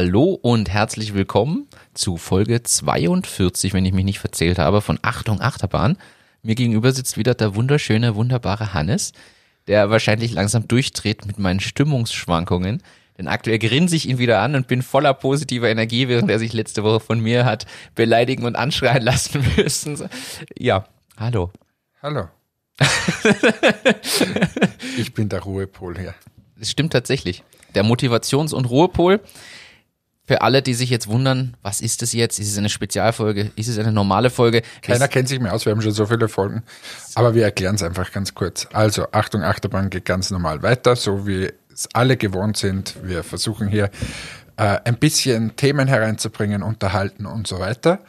Hallo und herzlich willkommen zu Folge 42, wenn ich mich nicht verzählt habe, von Achtung Achterbahn. Mir gegenüber sitzt wieder der wunderschöne, wunderbare Hannes, der wahrscheinlich langsam durchdreht mit meinen Stimmungsschwankungen. Denn aktuell grinse ich ihn wieder an und bin voller positiver Energie, während er sich letzte Woche von mir hat beleidigen und anschreien lassen müssen. Ja, hallo. Hallo. ich bin der Ruhepol hier. Das stimmt tatsächlich. Der Motivations- und Ruhepol. Für alle, die sich jetzt wundern, was ist es jetzt? Ist es eine Spezialfolge? Ist es eine normale Folge? Keiner Es- kennt sich mehr aus, wir haben schon so viele Folgen. Aber wir erklären es einfach ganz kurz. Also, Achtung, Achterbahn geht ganz normal weiter, so wie es alle gewohnt sind. Wir versuchen hier äh, ein bisschen Themen hereinzubringen, unterhalten und so weiter.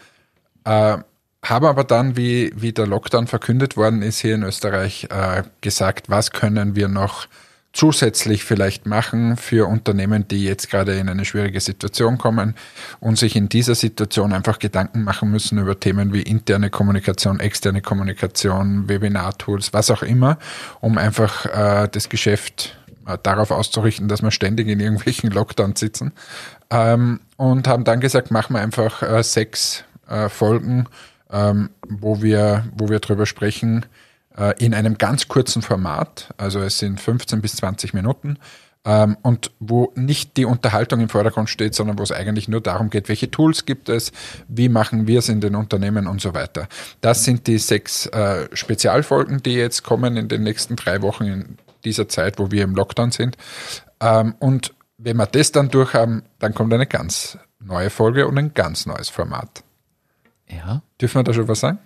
Äh, haben aber dann, wie, wie der Lockdown verkündet worden ist hier in Österreich, äh, gesagt, was können wir noch zusätzlich vielleicht machen für Unternehmen, die jetzt gerade in eine schwierige Situation kommen und sich in dieser Situation einfach Gedanken machen müssen über Themen wie interne Kommunikation, externe Kommunikation, Webinar-Tools, was auch immer, um einfach äh, das Geschäft äh, darauf auszurichten, dass wir ständig in irgendwelchen Lockdowns sitzen. Ähm, und haben dann gesagt, machen wir einfach äh, sechs äh, Folgen, ähm, wo wir, wo wir drüber sprechen, in einem ganz kurzen Format. Also es sind 15 bis 20 Minuten. Ähm, und wo nicht die Unterhaltung im Vordergrund steht, sondern wo es eigentlich nur darum geht, welche Tools gibt es, wie machen wir es in den Unternehmen und so weiter. Das sind die sechs äh, Spezialfolgen, die jetzt kommen in den nächsten drei Wochen in dieser Zeit, wo wir im Lockdown sind. Ähm, und wenn wir das dann durch haben, dann kommt eine ganz neue Folge und ein ganz neues Format. Ja. Dürfen wir da schon was sagen?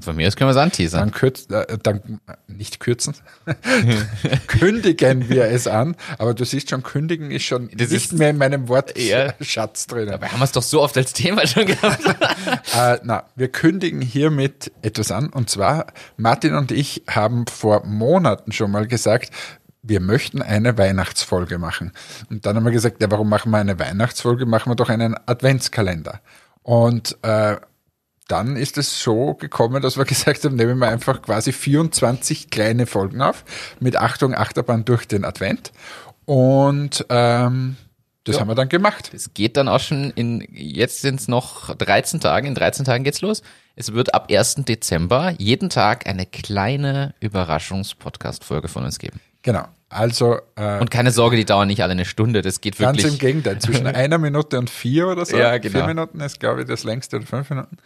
Von mir aus können wir es anteasern. Dann, kürz, äh, dann nicht kürzen, kündigen wir es an. Aber du siehst schon, kündigen ist schon Das nicht ist- mehr in meinem. Wortschatz drin. Dabei haben wir es doch so oft als Thema schon gehabt. Äh, na, wir kündigen hiermit etwas an. Und zwar, Martin und ich haben vor Monaten schon mal gesagt, wir möchten eine Weihnachtsfolge machen. Und dann haben wir gesagt, ja, warum machen wir eine Weihnachtsfolge? Machen wir doch einen Adventskalender. Und äh, dann ist es so gekommen, dass wir gesagt haben, nehmen wir einfach quasi 24 kleine Folgen auf mit Achtung, Achterbahn durch den Advent. Und ähm, das Ja. haben wir dann gemacht. Es geht dann auch schon in, jetzt sind es noch 13 Tage, in 13 Tagen geht's los. Es wird ab 1. Dezember jeden Tag eine kleine Überraschungs-Podcast-Folge von uns geben. Genau. Also äh, Und keine Sorge, die dauern nicht alle eine Stunde, das geht Ganz wirklich. im Gegenteil, zwischen einer Minute und vier oder so. Ja, genau. Vier Minuten ist, glaube ich, das längste oder fünf Minuten.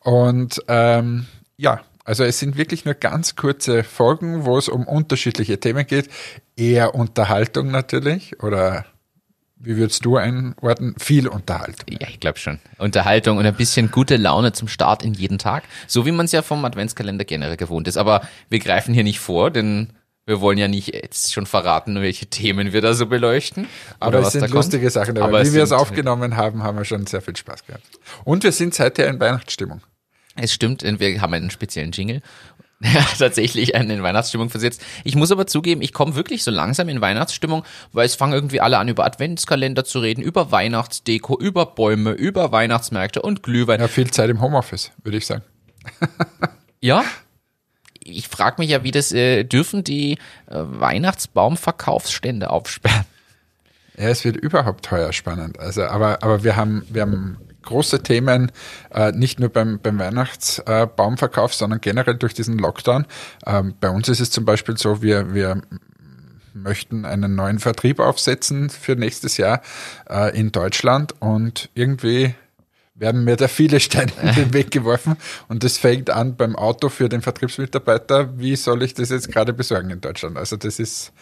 Und ähm, ja, also es sind wirklich nur ganz kurze Folgen, wo es um unterschiedliche Themen geht. Eher Unterhaltung natürlich oder wie würdest du einordnen? Viel Unterhaltung. Ja, ich glaube schon. Unterhaltung und ein bisschen gute Laune zum Start in jeden Tag. So wie man es ja vom Adventskalender generell gewohnt ist. Aber wir greifen hier nicht vor, denn wir wollen ja nicht jetzt schon verraten, welche Themen wir da so beleuchten. Aber es sind da kommt. lustige Sachen dabei. Aber wie wir es aufgenommen haben, haben wir schon sehr viel Spaß gehabt. Und wir sind seither in Weihnachtsstimmung. Es stimmt, wir haben einen speziellen Jingle. Hat tatsächlich einen in Weihnachtsstimmung versetzt. Ich muss aber zugeben, ich komme wirklich so langsam in Weihnachtsstimmung, weil es fangen irgendwie alle an, über Adventskalender zu reden, über Weihnachtsdeko, über Bäume, über Weihnachtsmärkte und Glühwein. Ja, viel Zeit im Homeoffice, würde ich sagen. Ja. Ich frage mich ja, wie das, äh, dürfen die äh, Weihnachtsbaumverkaufsstände aufsperren? Ja, es wird überhaupt heuer spannend. Also, aber, aber wir haben, wir haben große Themen, äh, nicht nur beim, beim Weihnachtsbaumverkauf, sondern generell durch diesen Lockdown. Ähm, bei uns ist es zum Beispiel so, wir, wir möchten einen neuen Vertrieb aufsetzen für nächstes Jahr äh, in Deutschland und irgendwie werden mir da viele Steine in den Weg geworfen und das fängt an beim Auto für den Vertriebsmitarbeiter. Wie soll ich das jetzt gerade besorgen in Deutschland? Also das ist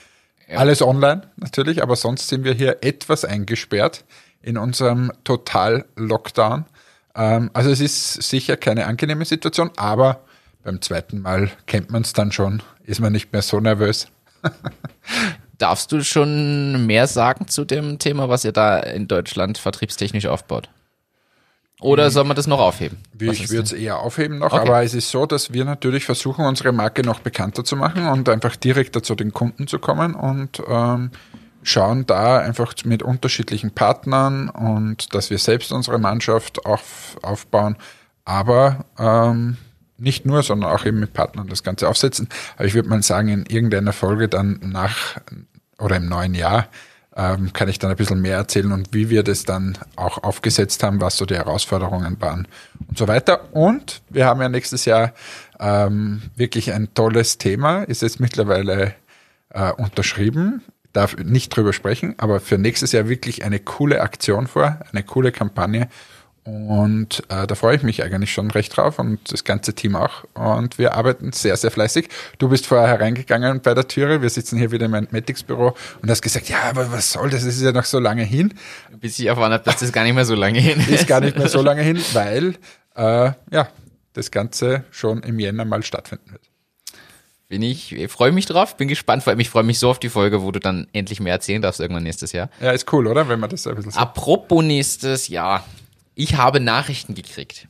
alles online natürlich, aber sonst sind wir hier etwas eingesperrt in unserem Total-Lockdown. Ähm, also es ist sicher keine angenehme Situation, aber beim zweiten Mal kennt man es dann schon, ist man nicht mehr so nervös. Darfst du schon mehr sagen zu dem Thema, was ihr da in Deutschland vertriebstechnisch aufbaut? Oder soll man das noch aufheben? Was ich würde es eher aufheben noch, Okay. aber es ist so, dass wir natürlich versuchen, unsere Marke noch bekannter zu machen und einfach direkter zu den Kunden zu kommen und ähm, schauen da einfach mit unterschiedlichen Partnern und dass wir selbst unsere Mannschaft auf, aufbauen, aber ähm, nicht nur, sondern auch eben mit Partnern das Ganze aufsetzen. Aber ich würde mal sagen, in irgendeiner Folge dann nach oder im neuen Jahr ähm, kann ich dann ein bisschen mehr erzählen und wie wir das dann auch aufgesetzt haben, was so die Herausforderungen waren und so weiter. Und wir haben ja nächstes Jahr ähm, wirklich ein tolles Thema, ist jetzt mittlerweile äh, unterschrieben, darf nicht drüber sprechen, aber für nächstes Jahr wirklich eine coole Aktion vor, eine coole Kampagne und äh, da freue ich mich eigentlich schon recht drauf und das ganze Team auch. Und wir arbeiten sehr, sehr fleißig. Du bist vorher hereingegangen bei der Türe. Wir sitzen hier wieder in meinem Matics-Büro und hast gesagt, ja, aber was soll das? Das ist ja noch so lange hin. Bis ich erfahren habe, dass das gar nicht mehr so lange hin ist. Ist gar nicht mehr so lange hin, weil äh, ja, das Ganze schon im Jänner mal stattfinden wird. Bin ich, ich freue mich drauf, bin gespannt, vor allem ich freue mich so auf die Folge, wo du dann endlich mehr erzählen darfst irgendwann nächstes Jahr. Ja, ist cool, oder? Wenn man das ein bisschen so Apropos nächstes Jahr. Ich habe Nachrichten gekriegt.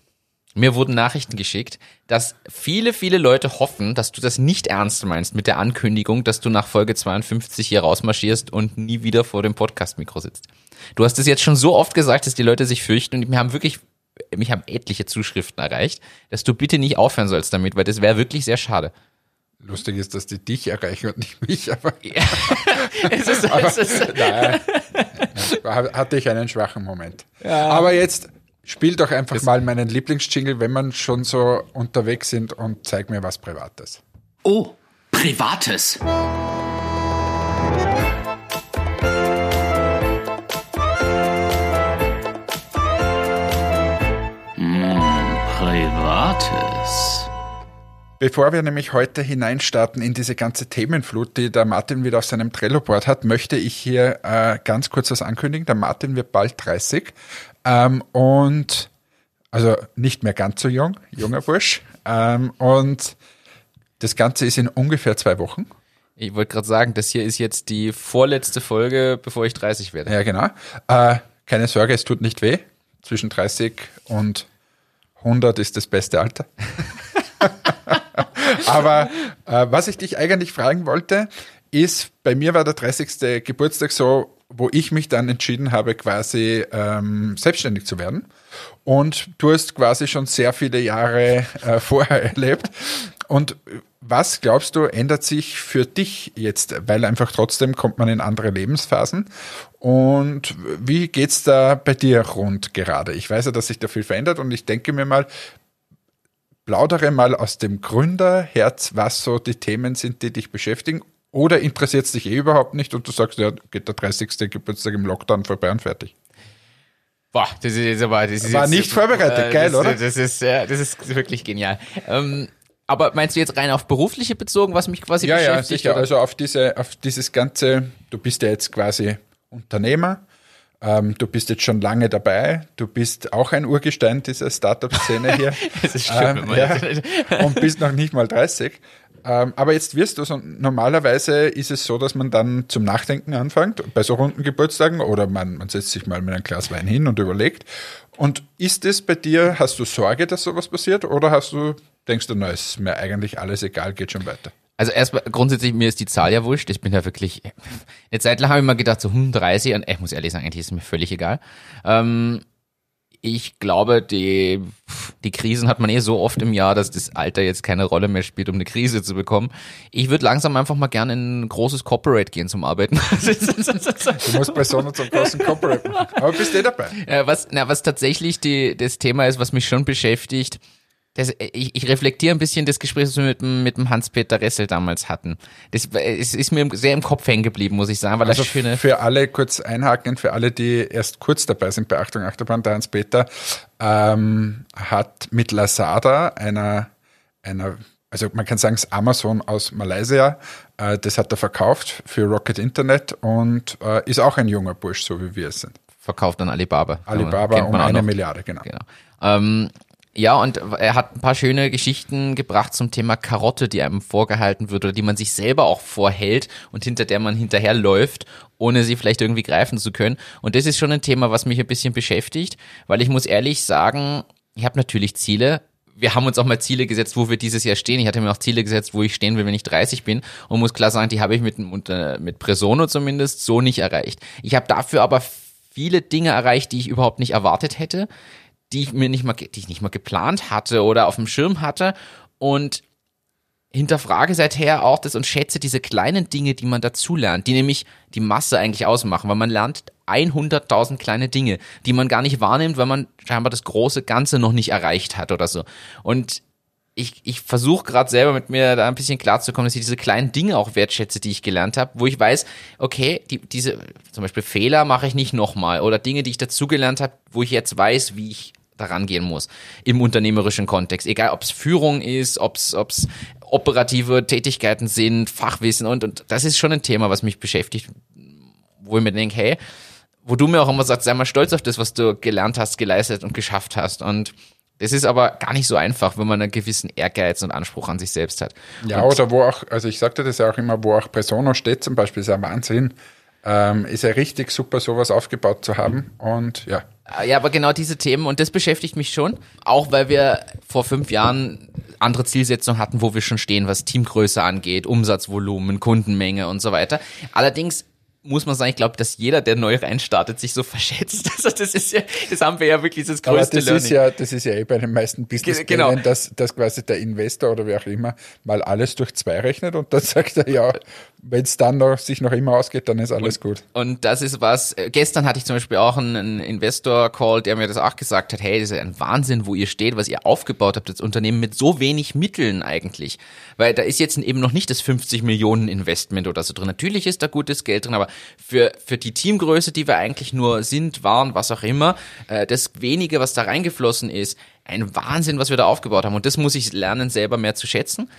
Mir wurden Nachrichten geschickt, dass viele, viele Leute hoffen, dass du das nicht ernst meinst mit der Ankündigung, dass du nach Folge 52 hier rausmarschierst und nie wieder vor dem Podcast-Mikro sitzt. Du hast es jetzt schon so oft gesagt, dass die Leute sich fürchten und mir haben wirklich, mich haben etliche Zuschriften erreicht, dass du bitte nicht aufhören sollst damit, weil das wäre wirklich sehr schade. Lustig ist, dass die dich erreichen und nicht mich, aber. Ja. es ist, aber es ist, nein, hatte ich einen schwachen Moment. Ja. Aber jetzt spiel doch einfach das mal meinen Lieblingsjingle, wenn man schon so unterwegs sind und zeig mir was Privates. Oh, Privates. Hm, Privates. Bevor wir nämlich heute hineinstarten in diese ganze Themenflut, die der Martin wieder auf seinem Trello-Board hat, möchte ich hier äh, ganz kurz was ankündigen. Der Martin wird bald 30 ähm, und also nicht mehr ganz so jung, junger Bursch. Ähm, und das Ganze ist in ungefähr zwei Wochen. Ich wollte gerade sagen, das hier ist jetzt die vorletzte Folge, bevor ich 30 werde. Ja, genau. Äh, keine Sorge, es tut nicht weh. Zwischen 30 und 100 ist das beste Alter. Aber äh, was ich dich eigentlich fragen wollte, ist, bei mir war der 30. Geburtstag so, wo ich mich dann entschieden habe, quasi ähm, selbstständig zu werden. Und du hast quasi schon sehr viele Jahre äh, vorher erlebt. Und was glaubst du, ändert sich für dich jetzt? Weil einfach trotzdem kommt man in andere Lebensphasen. Und wie geht's da bei dir rund gerade? Ich weiß ja, dass sich da viel verändert und ich denke mir mal, plaudere mal aus dem Gründerherz, was so die Themen sind, die dich beschäftigen. Oder interessiert es dich eh überhaupt nicht und du sagst, ja, geht der 30. Geburtstag im Lockdown vorbei und fertig. Boah, das ist jetzt aber, das ist War jetzt, nicht vorbereitet, äh, geil, das, oder? Das ist, ja, das ist wirklich genial. Ähm, aber meinst du jetzt rein auf berufliche bezogen, was mich quasi ja, beschäftigt? Ja, sicher. Oder? Also auf diese, auf dieses ganze, du bist ja jetzt quasi Unternehmer, ähm, du bist jetzt schon lange dabei. Du bist auch ein Urgestein dieser Startup-Szene hier. das ist schön, ähm, ja, und bist noch nicht mal 30. Ähm, aber jetzt wirst du so, normalerweise ist es so, dass man dann zum Nachdenken anfängt, bei so runden Geburtstagen, oder man, man setzt sich mal mit einem Glas Wein hin und überlegt. Und ist es bei dir, hast du Sorge, dass sowas passiert, oder hast du, denkst du, na, ist mir eigentlich alles egal, geht schon weiter? Also erstmal grundsätzlich, mir ist die Zahl ja wurscht. Ich bin ja wirklich, eine Zeit lang habe ich mal gedacht, so hm, 30 und ich muss ehrlich sagen, eigentlich ist es mir völlig egal. Ähm, ich glaube, die, die Krisen hat man eh so oft im Jahr, dass das Alter jetzt keine Rolle mehr spielt, um eine Krise zu bekommen. Ich würde langsam einfach mal gerne in ein großes Corporate gehen zum Arbeiten. du musst bei Sonne zum großen Corporate machen. Aber bist du eh dabei. Ja, was, na, was tatsächlich die, das Thema ist, was mich schon beschäftigt, das, ich, ich reflektiere ein bisschen das Gespräch, das wir mit, mit dem Hans-Peter Ressel damals hatten. Das es ist mir sehr im Kopf hängen geblieben, muss ich sagen. Weil also das schöne für alle kurz einhaken, für alle, die erst kurz dabei sind bei Achtung Achterbahn, der Hans-Peter ähm, hat mit Lazada, einer, einer also man kann sagen, es Amazon aus Malaysia, äh, das hat er verkauft für Rocket Internet und äh, ist auch ein junger Bursch, so wie wir es sind. Verkauft an Alibaba. Alibaba um eine Milliarde, genau. genau. Ähm, ja, und er hat ein paar schöne Geschichten gebracht zum Thema Karotte, die einem vorgehalten wird oder die man sich selber auch vorhält und hinter der man hinterherläuft, ohne sie vielleicht irgendwie greifen zu können. Und das ist schon ein Thema, was mich ein bisschen beschäftigt, weil ich muss ehrlich sagen, ich habe natürlich Ziele, wir haben uns auch mal Ziele gesetzt, wo wir dieses Jahr stehen. Ich hatte mir auch Ziele gesetzt, wo ich stehen will, wenn ich 30 bin und muss klar sagen, die habe ich mit, mit Presono zumindest so nicht erreicht. Ich habe dafür aber viele Dinge erreicht, die ich überhaupt nicht erwartet hätte die ich mir nicht mal, die ich nicht mal geplant hatte oder auf dem Schirm hatte. Und hinterfrage seither auch das und schätze diese kleinen Dinge, die man dazulernt, die nämlich die Masse eigentlich ausmachen, weil man lernt 100.000 kleine Dinge, die man gar nicht wahrnimmt, weil man scheinbar das große Ganze noch nicht erreicht hat oder so. Und ich, ich versuche gerade selber mit mir da ein bisschen klarzukommen, dass ich diese kleinen Dinge auch wertschätze, die ich gelernt habe, wo ich weiß, okay, die, diese zum Beispiel Fehler mache ich nicht nochmal oder Dinge, die ich dazugelernt habe, wo ich jetzt weiß, wie ich daran gehen muss im unternehmerischen Kontext. Egal, ob es Führung ist, ob es operative Tätigkeiten sind, Fachwissen und, und das ist schon ein Thema, was mich beschäftigt, wo ich mir denke, hey, wo du mir auch immer sagst, sei mal stolz auf das, was du gelernt hast, geleistet und geschafft hast. Und das ist aber gar nicht so einfach, wenn man einen gewissen Ehrgeiz und Anspruch an sich selbst hat. Ja, und oder wo auch, also ich sagte das ja auch immer, wo auch Persona steht zum Beispiel, ist ja Wahnsinn. Ähm, ist ja richtig super, sowas aufgebaut zu haben. Und ja. Ja, aber genau diese Themen und das beschäftigt mich schon, auch weil wir vor fünf Jahren andere Zielsetzungen hatten, wo wir schon stehen, was Teamgröße angeht, Umsatzvolumen, Kundenmenge und so weiter. Allerdings muss man sagen, ich glaube, dass jeder, der neu reinstartet, sich so verschätzt. Also das ist ja, das haben wir ja wirklich das größte Aber das Learning. ist ja, das ist ja eh bei den meisten business Genau. dass, dass quasi der Investor oder wer auch immer mal alles durch zwei rechnet und dann sagt er, ja, wenn es dann noch, sich noch immer ausgeht, dann ist alles gut. Und das ist was, äh, gestern hatte ich zum Beispiel auch einen, einen Investor-Call, der mir das auch gesagt hat, hey, das ist ein Wahnsinn, wo ihr steht, was ihr aufgebaut habt, das Unternehmen mit so wenig Mitteln eigentlich. Weil da ist jetzt eben noch nicht das 50 Millionen Investment oder so drin. Natürlich ist da gutes Geld drin, aber für, für die Teamgröße, die wir eigentlich nur sind, waren, was auch immer, äh, das wenige, was da reingeflossen ist, ein Wahnsinn, was wir da aufgebaut haben. Und das muss ich lernen, selber mehr zu schätzen.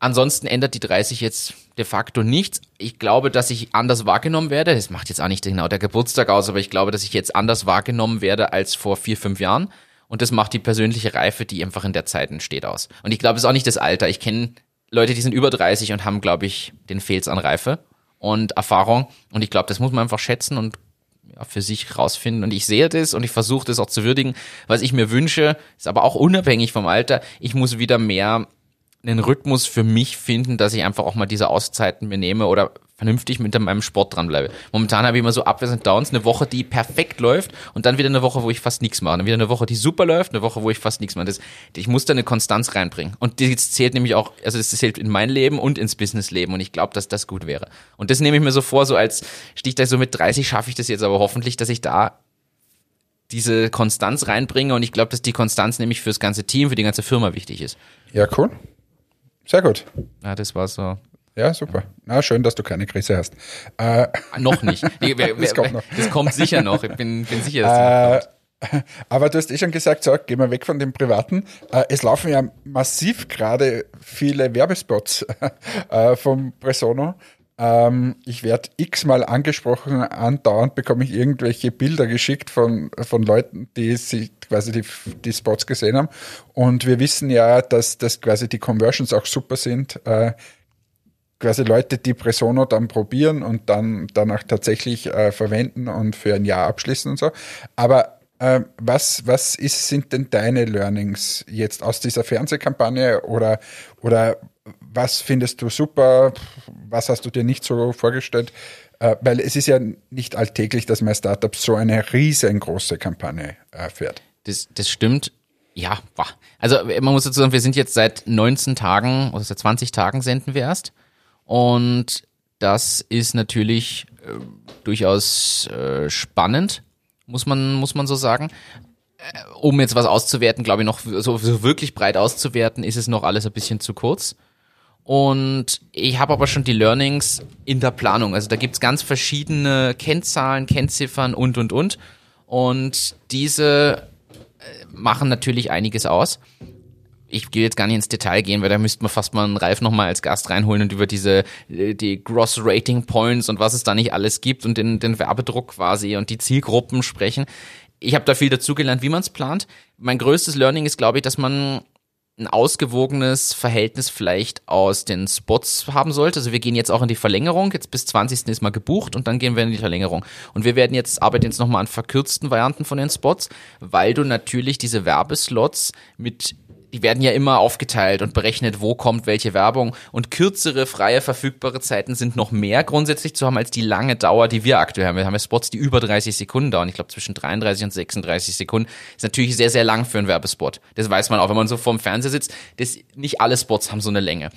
Ansonsten ändert die 30 jetzt de facto nichts. Ich glaube, dass ich anders wahrgenommen werde. Das macht jetzt auch nicht genau der Geburtstag aus, aber ich glaube, dass ich jetzt anders wahrgenommen werde als vor vier, fünf Jahren. Und das macht die persönliche Reife, die einfach in der Zeit entsteht, aus. Und ich glaube, es ist auch nicht das Alter. Ich kenne Leute, die sind über 30 und haben, glaube ich, den Fehl's an Reife und Erfahrung. Und ich glaube, das muss man einfach schätzen und ja, für sich rausfinden. Und ich sehe das und ich versuche das auch zu würdigen. Was ich mir wünsche, ist aber auch unabhängig vom Alter. Ich muss wieder mehr einen Rhythmus für mich finden, dass ich einfach auch mal diese Auszeiten mir nehme oder vernünftig mit meinem Sport dranbleibe. Momentan habe ich immer so Upwards und Downs, eine Woche, die perfekt läuft und dann wieder eine Woche, wo ich fast nichts mache. Dann wieder eine Woche, die super läuft, eine Woche, wo ich fast nichts mache. Das, ich muss da eine Konstanz reinbringen. Und das zählt nämlich auch, also das zählt in mein Leben und ins Businessleben und ich glaube, dass das gut wäre. Und das nehme ich mir so vor, so als Stichtag so mit 30 schaffe ich das jetzt aber hoffentlich, dass ich da diese Konstanz reinbringe und ich glaube, dass die Konstanz nämlich fürs ganze Team, für die ganze Firma wichtig ist. Ja, cool. Sehr gut. Ja, das war so. Ja, super. Na, schön, dass du keine Krise hast. Äh, Noch nicht. Nee, wer- Das wer- kommt noch. Das kommt sicher noch. Ich bin, bin sicher, dass das noch kommt. aber du hast eh schon gesagt, so, gehen wir weg von dem Privaten. Äh, es laufen ja massiv gerade viele Werbespots äh, vom Presono. Ähm, ich werde x-mal angesprochen, andauernd bekomme ich irgendwelche Bilder geschickt von, von Leuten, die sich quasi die, die Spots gesehen haben. Und wir wissen ja, dass, dass quasi die Conversions auch super sind. Äh, quasi Leute, die Presono dann probieren und dann danach tatsächlich äh, verwenden und für ein Jahr abschließen und so. Aber was, was ist, sind denn deine Learnings jetzt aus dieser Fernsehkampagne oder, oder was findest du super? Was hast du dir nicht so vorgestellt? Äh, weil es ist ja nicht alltäglich, dass mein Startup so eine riesengroße Kampagne äh, fährt. Das, das stimmt. Ja, also man muss dazu sagen, wir sind jetzt seit 19 Tagen oder seit 20 Tagen senden wir erst. Und das ist natürlich äh, durchaus äh, spannend, muss man, muss man so sagen. Äh, um jetzt was auszuwerten, glaube ich, noch so, so wirklich breit auszuwerten, ist es noch alles ein bisschen zu kurz. Und ich habe aber schon die Learnings in der Planung. Also da gibt's ganz verschiedene Kennzahlen, Kennziffern und, und, und. Und diese äh, machen natürlich einiges aus. Ich will jetzt gar nicht ins Detail gehen, weil da müsste man fast mal einen Ralf nochmal als Gast reinholen und über diese, äh, die Gross Rating Points und was es da nicht alles gibt und den, den Werbedruck quasi und die Zielgruppen sprechen. Ich habe da viel dazugelernt, wie man es plant. Mein größtes Learning ist, glaube ich, dass man ein ausgewogenes Verhältnis vielleicht aus den Spots haben sollte. Also wir gehen jetzt auch in die Verlängerung. Jetzt bis 20. ist mal gebucht und dann gehen wir in die Verlängerung. Und wir werden jetzt, arbeiten jetzt nochmal an verkürzten Varianten von den Spots, weil du natürlich diese Werbeslots mit die werden ja immer aufgeteilt und berechnet, wo kommt welche Werbung. Und kürzere, freie, verfügbare Zeiten sind noch mehr grundsätzlich zu haben als die lange Dauer, die wir aktuell haben. Wir haben ja Spots, die über 30 Sekunden dauern. Ich glaube, zwischen 33 und 36 Sekunden ist natürlich sehr, sehr lang für einen Werbespot. Das weiß man auch, wenn man so vorm Fernseher sitzt. Das, nicht alle Spots haben so eine Länge.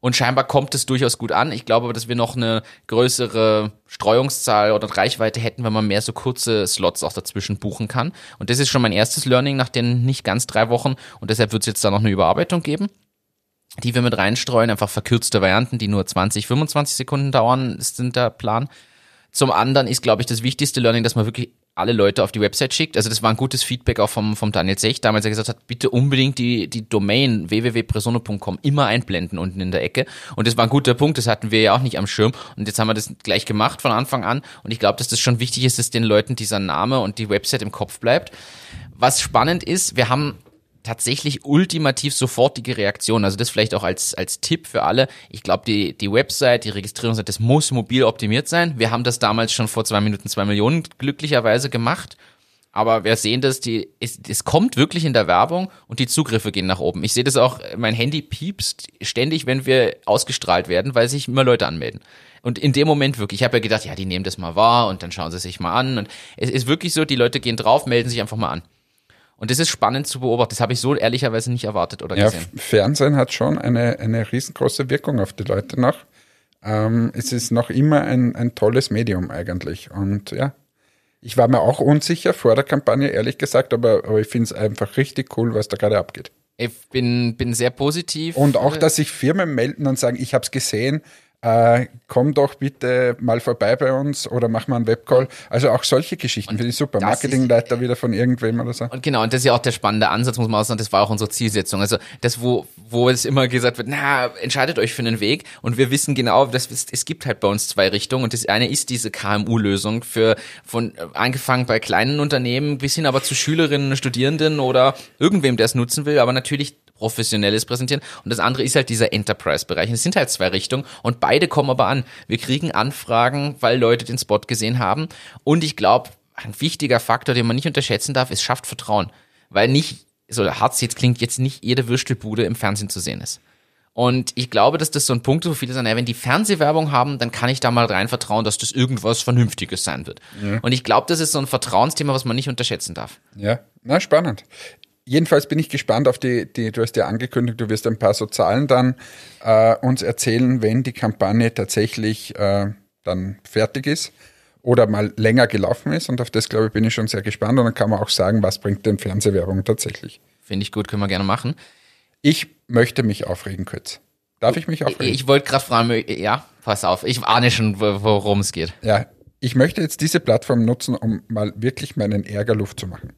Und scheinbar kommt es durchaus gut an. Ich glaube aber, dass wir noch eine größere Streuungszahl oder Reichweite hätten, wenn man mehr so kurze Slots auch dazwischen buchen kann. Und das ist schon mein erstes Learning nach den nicht ganz drei Wochen. Und deshalb wird es jetzt da noch eine Überarbeitung geben die wir mit reinstreuen, einfach verkürzte Varianten, die nur 20, 25 Sekunden dauern, sind der Plan. Zum anderen ist, glaube ich, das wichtigste Learning, dass man wirklich alle Leute auf die Website schickt. Also das war ein gutes Feedback auch vom, vom Daniel Sech damals, der gesagt hat, bitte unbedingt die, die Domain www.presono.com immer einblenden unten in der Ecke. Und das war ein guter Punkt, das hatten wir ja auch nicht am Schirm. Und jetzt haben wir das gleich gemacht von Anfang an. Und ich glaube, dass das schon wichtig ist, dass den Leuten dieser Name und die Website im Kopf bleibt. Was spannend ist, wir haben tatsächlich ultimativ sofortige Reaktion. Also das vielleicht auch als, als Tipp für alle. Ich glaube, die, die Website, die Registrierungsseite, das muss mobil optimiert sein. Wir haben das damals schon vor zwei Minuten zwei Millionen glücklicherweise gemacht. Aber wir sehen das, die, es, es kommt wirklich in der Werbung und die Zugriffe gehen nach oben. Ich sehe das auch, mein Handy piepst ständig, wenn wir ausgestrahlt werden, weil sich immer Leute anmelden. Und in dem Moment wirklich, ich habe ja gedacht, ja, die nehmen das mal wahr und dann schauen sie sich mal an. Und es ist wirklich so, die Leute gehen drauf, melden sich einfach mal an. Und das ist spannend zu beobachten. Das habe ich so ehrlicherweise nicht erwartet oder Ja, gesehen. Fernsehen hat schon eine, eine riesengroße Wirkung auf die Leute noch. Ähm, es ist noch immer ein, ein tolles Medium eigentlich. Und ja, ich war mir auch unsicher vor der Kampagne, ehrlich gesagt, aber, aber ich finde es einfach richtig cool, was da gerade abgeht. Ich bin, bin sehr positiv. Und auch, dass sich Firmen melden und sagen, ich habe es gesehen, äh, komm doch bitte mal vorbei bei uns oder mach mal einen Webcall. Also auch solche Geschichten finde ich super. Marketingleiter wieder von irgendwem oder so. Und genau, und das ist ja auch der spannende Ansatz, muss man auch sagen, das war auch unsere Zielsetzung. Also das, wo, wo es immer gesagt wird, na, entscheidet euch für einen Weg. Und wir wissen genau, dass es, es gibt halt bei uns zwei Richtungen. Und das eine ist diese KMU-Lösung für von äh, angefangen bei kleinen Unternehmen bis hin aber zu Schülerinnen, Studierenden oder irgendwem, der es nutzen will, aber natürlich professionelles präsentieren. Und das andere ist halt dieser Enterprise-Bereich. Es sind halt zwei Richtungen und beide kommen aber an. Wir kriegen Anfragen, weil Leute den Spot gesehen haben. Und ich glaube, ein wichtiger Faktor, den man nicht unterschätzen darf, es schafft Vertrauen. Weil nicht, so hart jetzt klingt, jetzt nicht jede Würstelbude im Fernsehen zu sehen ist. Und ich glaube, dass das so ein Punkt ist, wo viele sagen, ja, wenn die Fernsehwerbung haben, dann kann ich da mal rein vertrauen, dass das irgendwas Vernünftiges sein wird. Und ich glaube, das ist so ein Vertrauensthema, was man nicht unterschätzen darf. Ja, na spannend. Jedenfalls bin ich gespannt auf die, die, du hast ja angekündigt, du wirst ein paar so Zahlen dann äh, uns erzählen, wenn die Kampagne tatsächlich äh, dann fertig ist oder mal länger gelaufen ist. Und auf das, glaube ich, bin ich schon sehr gespannt. Und dann kann man auch sagen, was bringt denn Fernsehwerbung tatsächlich. Finde ich gut, können wir gerne machen. Ich möchte mich aufregen kurz. Darf ich mich aufregen? Ich wollte gerade fragen, ja, pass auf, ich ahne schon, wo- worum es geht. Ja, ich möchte jetzt diese Plattform nutzen, um mal wirklich meinen Ärger Luft zu machen.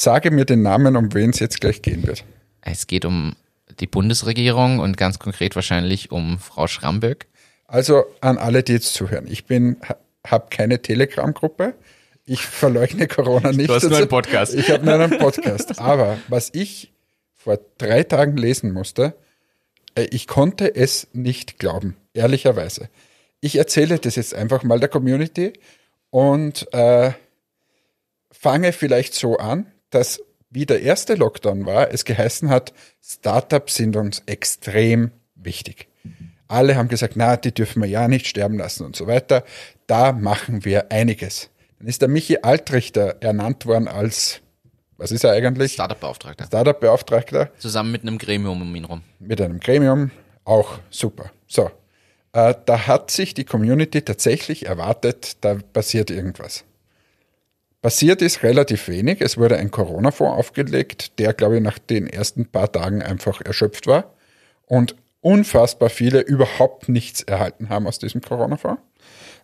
Sage mir den Namen, um wen es jetzt gleich gehen wird. Es geht um die Bundesregierung und ganz konkret wahrscheinlich um Frau Schramböck. Also an alle, die jetzt zuhören. Ich bin, habe keine Telegram-Gruppe. Ich verleugne Corona nicht. Du hast nur einen Podcast. Ich habe nur einen Podcast. Aber was ich vor drei Tagen lesen musste, äh, ich konnte es nicht glauben, ehrlicherweise. Ich erzähle das jetzt einfach mal der Community und äh, fange vielleicht so an, dass wie der erste Lockdown war, es geheißen hat, Startups sind uns extrem wichtig. Alle haben gesagt, na, die dürfen wir ja nicht sterben lassen und so weiter. Da machen wir einiges. Dann ist der Michi Altrichter ernannt worden als, was ist er eigentlich? Startup-Beauftragter. Startup-Beauftragter Zusammen mit einem Gremium um ihn rum. mit einem Gremium. Auch super. So, äh, da hat sich die Community tatsächlich erwartet, da passiert irgendwas. Passiert ist relativ wenig. Es wurde ein Corona-Fonds aufgelegt, der, glaube ich, nach den ersten paar Tagen einfach erschöpft war und unfassbar viele überhaupt nichts erhalten haben aus diesem Corona-Fonds.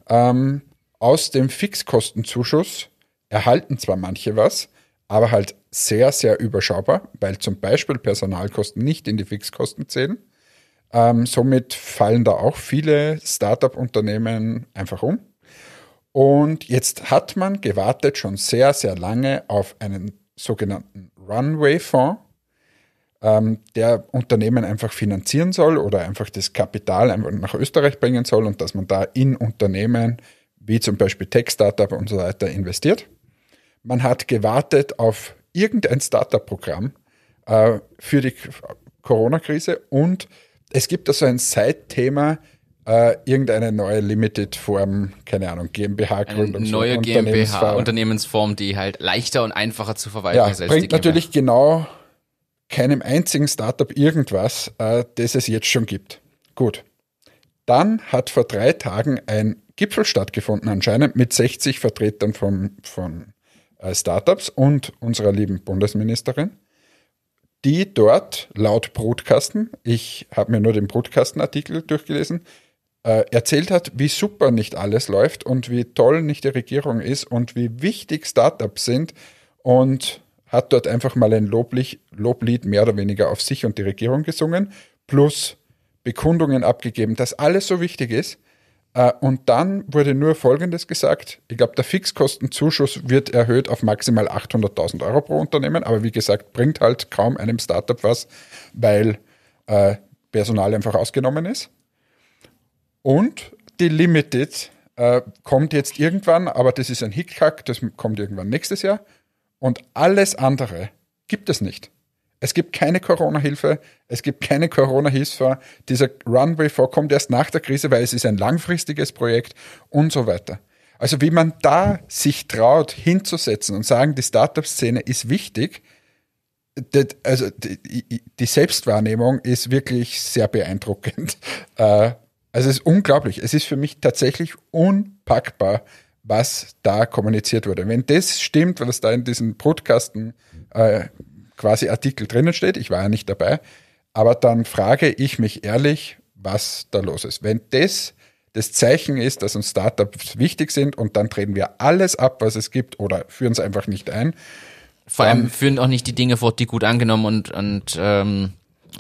Ähm, aus dem Fixkostenzuschuss erhalten zwar manche was, aber halt sehr, sehr überschaubar, weil zum Beispiel Personalkosten nicht in die Fixkosten zählen. Ähm, somit fallen da auch viele Startup-Unternehmen einfach um. Und jetzt hat man gewartet schon sehr, sehr lange auf einen sogenannten Runway-Fonds, ähm, der Unternehmen einfach finanzieren soll oder einfach das Kapital einfach nach Österreich bringen soll und dass man da in Unternehmen wie zum Beispiel Tech-Startup und so weiter investiert. Man hat gewartet auf irgendein Startup-Programm, äh, für die Corona-Krise und es gibt da so ein Side-Thema, äh, irgendeine neue Limited-Form, keine Ahnung, GmbH-Gründung. Eine neue GmbH, Unternehmensform, die halt leichter und einfacher zu verwalten ja, ist als bringt natürlich genau keinem einzigen Startup irgendwas, äh, das es jetzt schon gibt. Gut. Dann hat vor drei Tagen ein Gipfel stattgefunden, anscheinend mit 60 Vertretern von, von äh, Startups und unserer lieben Bundesministerin, die dort laut Brutkasten, ich habe mir nur den Brutkastenartikel durchgelesen, äh, erzählt hat, wie super nicht alles läuft und wie toll nicht die Regierung ist und wie wichtig Startups sind und hat dort einfach mal ein Loblich, Loblied mehr oder weniger auf sich und die Regierung gesungen, plus Bekundungen abgegeben, dass alles so wichtig ist. Äh, Und dann wurde nur Folgendes gesagt. Ich glaube, der Fixkostenzuschuss wird erhöht auf maximal 800.000 Euro pro Unternehmen. Aber wie gesagt, bringt halt kaum einem Startup was, weil äh, Personal einfach ausgenommen ist. Und die Limited äh, kommt jetzt irgendwann, aber das ist ein Hickhack, das kommt irgendwann nächstes Jahr. Und alles andere gibt es nicht. Es gibt keine Corona-Hilfe, es gibt keine Corona-Hilfe. Dieser Runway vorkommt erst nach der Krise, weil es ist ein langfristiges Projekt und so weiter. Also wie man da sich traut, hinzusetzen und sagen, die Startup-Szene ist wichtig, das, also die, die Selbstwahrnehmung ist wirklich sehr beeindruckend. Äh, also es ist unglaublich. Es ist für mich tatsächlich unpackbar, was da kommuniziert wurde. Wenn das stimmt, was da in diesem Brutkasten äh, quasi Artikel drinnen steht, ich war ja nicht dabei, aber dann frage ich mich ehrlich, was da los ist. Wenn das das Zeichen ist, dass uns Startups wichtig sind und dann treten wir alles ab, was es gibt oder führen es einfach nicht ein. Vor allem führen auch nicht die Dinge fort, die gut angenommen und, und ähm,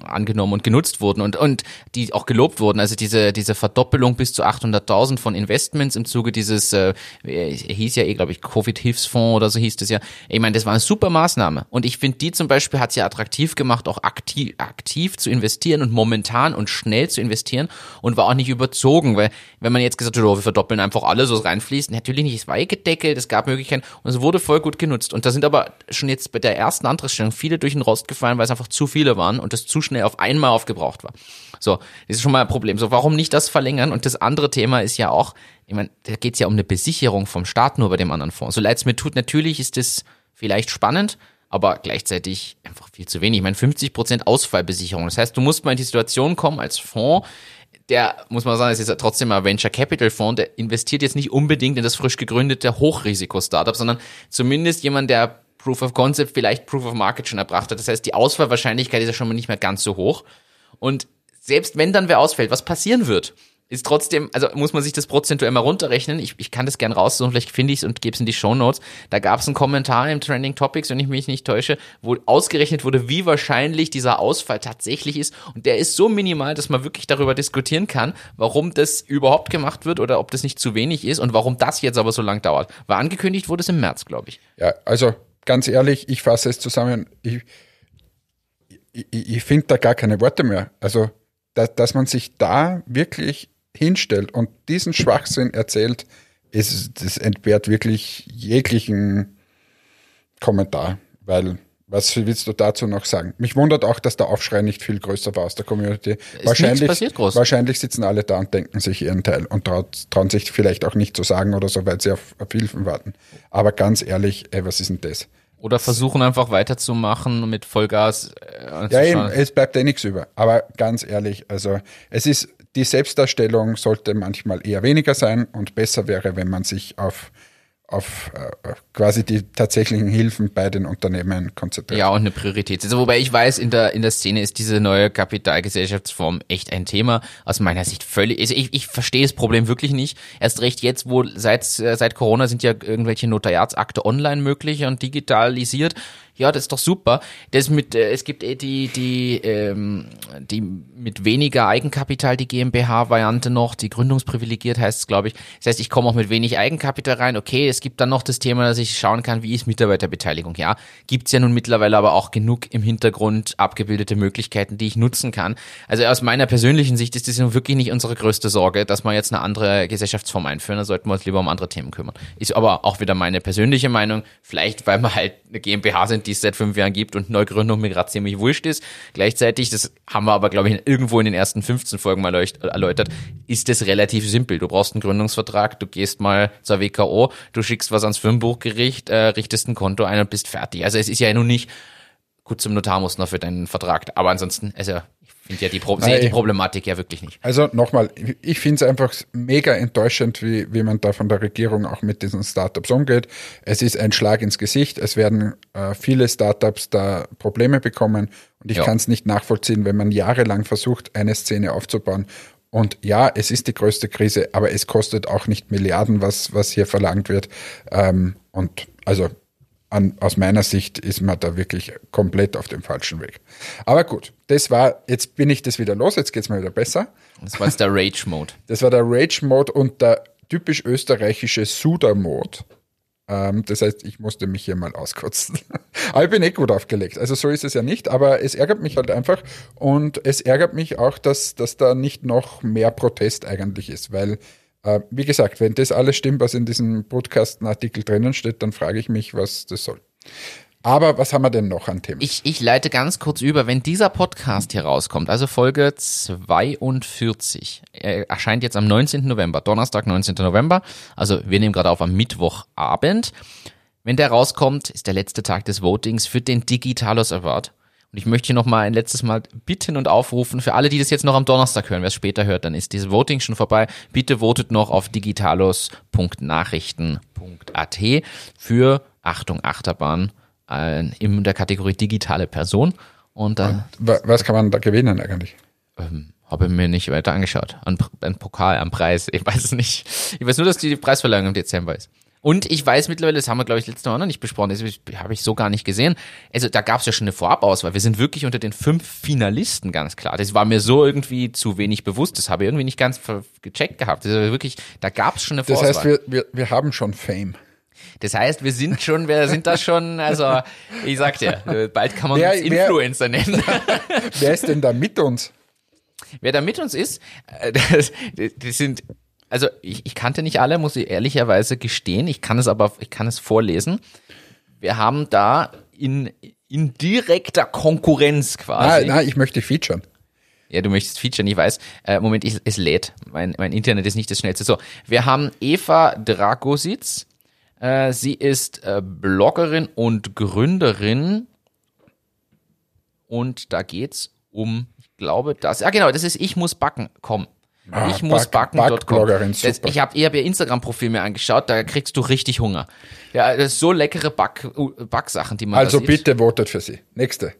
angenommen und genutzt wurden und, und die auch gelobt wurden. Also diese, diese Verdoppelung bis zu 800.000 von Investments im Zuge dieses, äh, hieß ja eh, glaube ich, Covid-Hilfsfonds oder so hieß das ja. Ich meine, das war eine super Maßnahme. Und ich finde, die zum Beispiel hat es ja attraktiv gemacht, auch aktiv, aktiv zu investieren und momentan und schnell zu investieren und war auch nicht überzogen, weil wenn man jetzt gesagt hat, oh, wir verdoppeln einfach alles, was reinfließt, natürlich nicht, es war eh gedeckelt, es gab Möglichkeiten und es wurde voll gut genutzt. Und da sind aber schon jetzt bei der ersten Antragsstellung viele durch den Rost gefallen, weil es einfach zu viele waren und das zu schnell auf einmal aufgebraucht war. So, das ist schon mal ein Problem. So, warum nicht das verlängern? Und das andere Thema ist ja auch, ich meine, da geht es ja um eine Besicherung vom Staat nur bei dem anderen Fonds. So leid es mir tut, natürlich ist das vielleicht spannend, aber gleichzeitig einfach viel zu wenig. Ich meine, 50% Ausfallbesicherung. Das heißt, du musst mal in die Situation kommen als Fonds, der, muss man sagen, ist ja trotzdem ein Venture Capital Fonds, der investiert jetzt nicht unbedingt in das frisch gegründete Hochrisiko-Startup, sondern zumindest jemand, der Proof of Concept, vielleicht Proof of Market schon erbracht hat. Das heißt, die Ausfallwahrscheinlichkeit ist ja schon mal nicht mehr ganz so hoch. Und selbst wenn dann wer ausfällt, was passieren wird, ist trotzdem, also muss man sich das prozentuell mal runterrechnen. Ich, ich kann das gern raussuchen, vielleicht finde ich es und gebe es in die Show Notes. Da gab es einen Kommentar im Trending Topics, wenn ich mich nicht täusche, wo ausgerechnet wurde, wie wahrscheinlich dieser Ausfall tatsächlich ist. Und der ist so minimal, dass man wirklich darüber diskutieren kann, warum das überhaupt gemacht wird oder ob das nicht zu wenig ist und warum das jetzt aber so lang dauert. War angekündigt wurde es im März, glaube ich. Ja, also ganz ehrlich, ich fasse es zusammen. Ich, ich, ich finde da gar keine Worte mehr. Also, dass, dass man sich da wirklich hinstellt und diesen Schwachsinn erzählt, ist, das entbehrt wirklich jeglichen Kommentar. Weil, was willst du dazu noch sagen? Mich wundert auch, dass der Aufschrei nicht viel größer war aus der Community. nichts wahrscheinlich, passiert groß. wahrscheinlich sitzen alle da und denken sich ihren Teil und traut, trauen sich vielleicht auch nicht zu sagen oder so, weil sie auf, auf Hilfen warten. Aber ganz ehrlich, ey, was ist denn das? Oder versuchen einfach weiterzumachen mit Vollgas. Äh, Ja, eben, es bleibt eh nichts über. Aber ganz ehrlich, also es ist, die Selbstdarstellung sollte manchmal eher weniger sein und besser wäre, wenn man sich auf, auf äh, quasi die tatsächlichen Hilfen bei den Unternehmen konzentriert. Ja, und eine Priorität. Also, wobei ich weiß, in der, in der Szene ist diese neue Kapitalgesellschaftsform echt ein Thema. Aus meiner Sicht völlig, also ich, ich verstehe das Problem wirklich nicht. Erst recht jetzt, wo seit, äh, seit Corona sind ja irgendwelche Notariatsakte online möglich und digitalisiert. Ja, das ist doch super. Das mit, äh, es gibt eh die, die, ähm, die mit weniger Eigenkapital, die GmbH-Variante noch, die gründungsprivilegiert heißt es, glaube ich. Das heißt, ich komme auch mit wenig Eigenkapital rein. Okay, es gibt dann noch das Thema, dass ich schauen kann, wie ist Mitarbeiterbeteiligung. Ja, gibt's ja nun mittlerweile aber auch genug im Hintergrund abgebildete Möglichkeiten, die ich nutzen kann. Also aus meiner persönlichen Sicht ist das nun wirklich nicht unsere größte Sorge, dass wir jetzt eine andere Gesellschaftsform einführen. Da sollten wir uns lieber um andere Themen kümmern. Ist aber auch wieder meine persönliche Meinung. Vielleicht, weil wir halt eine GmbH sind, die es seit fünf Jahren gibt und Neugründung mir gerade ziemlich wurscht ist. Gleichzeitig, das haben wir aber, glaube ich, irgendwo in den ersten 15 Folgen mal erläutert, ist das relativ simpel. Du brauchst einen Gründungsvertrag, du gehst mal zur WKO, du schickst was ans Firmenbuchgericht, äh, richtest ein Konto ein und bist fertig. Also es ist ja nun nicht, gut zum Notar musst noch für deinen Vertrag, aber ansonsten, also finde ja die, Pro die Problematik ja wirklich nicht. Also nochmal, ich finde es einfach mega enttäuschend, wie, wie man da von der Regierung auch mit diesen Startups umgeht. Es ist ein Schlag ins Gesicht. Es werden äh, viele Startups da Probleme bekommen und ich kann es nicht nachvollziehen, wenn man jahrelang versucht, eine Szene aufzubauen. Und ja, es ist die größte Krise, aber es kostet auch nicht Milliarden, was, was hier verlangt wird. Ähm, und also an, aus meiner Sicht ist man da wirklich komplett auf dem falschen Weg. Aber gut, das war, jetzt bin ich das wieder los, jetzt geht es mir wieder besser. Das war jetzt der Rage-Mode. Das war der Rage-Mode und der typisch österreichische Suda-Mode. Ähm, das heißt, ich musste mich hier mal auskotzen. aber ich bin eh gut aufgelegt. Also so ist es ja nicht, aber es ärgert mich halt einfach und es ärgert mich auch, dass, dass da nicht noch mehr Protest eigentlich ist, weil wie gesagt, wenn das alles stimmt, was in diesem Podcast-Artikel drinnen steht, dann frage ich mich, was das soll. Aber was haben wir denn noch an Themen? Ich, ich leite ganz kurz über, wenn dieser Podcast hier rauskommt, also Folge 42, erscheint jetzt am 19. November, Donnerstag, 19. November, also wir nehmen gerade auf am Mittwochabend. Wenn der rauskommt, ist der letzte Tag des Votings für den Digitalos Award. Und ich möchte hier nochmal ein letztes Mal bitten und aufrufen, für alle, die das jetzt noch am Donnerstag hören, wer es später hört, dann ist dieses Voting schon vorbei. Bitte votet noch auf digitalos.nachrichten.at für Achtung Achterbahn äh, in der Kategorie digitale Person. Und dann. Was kann man da gewinnen eigentlich? Ähm, habe mir nicht weiter angeschaut. Ein, ein Pokal am Preis, ich weiß es nicht. Ich weiß nur, dass die Preisverleihung im Dezember ist. Und ich weiß mittlerweile, das haben wir, glaube ich, letztes Mal noch nicht besprochen, das habe ich so gar nicht gesehen. Also da gab es ja schon eine Vorabauswahl. Wir sind wirklich unter den fünf Finalisten, ganz klar. Das war mir so irgendwie zu wenig bewusst. Das habe ich irgendwie nicht ganz gecheckt gehabt. Das ist wirklich, da gab es schon eine Vorauswahl. Das heißt, wir, wir, wir haben schon Fame. Das heißt, wir sind schon, wir sind da schon, also ich sag dir, bald kann man wer, uns Influencer wer, nennen. Wer ist denn da mit uns? Wer da mit uns ist, äh, das, das sind also ich, ich kannte nicht alle, muss ich ehrlicherweise gestehen. Ich kann es aber, ich kann es vorlesen. Wir haben da in, in direkter Konkurrenz quasi. Nein, nein, ich möchte featuren. Ja, du möchtest featuren, ich weiß. Äh, Moment, ich, es lädt. Mein, mein Internet ist nicht das schnellste. So, wir haben Eva Dragositz. Äh, sie ist äh, Bloggerin und Gründerin. Und da geht's um, ich glaube, das. Ah, genau, das ist Ich muss backen. Komm, Ah, ich muss backen. Backbloggerin, super. Ich habe eher ihr Instagram-Profil mir angeschaut, da kriegst du richtig Hunger. Ja, das ist so leckere Back, Backsachen, die man Also bitte votet für sie. Nächste.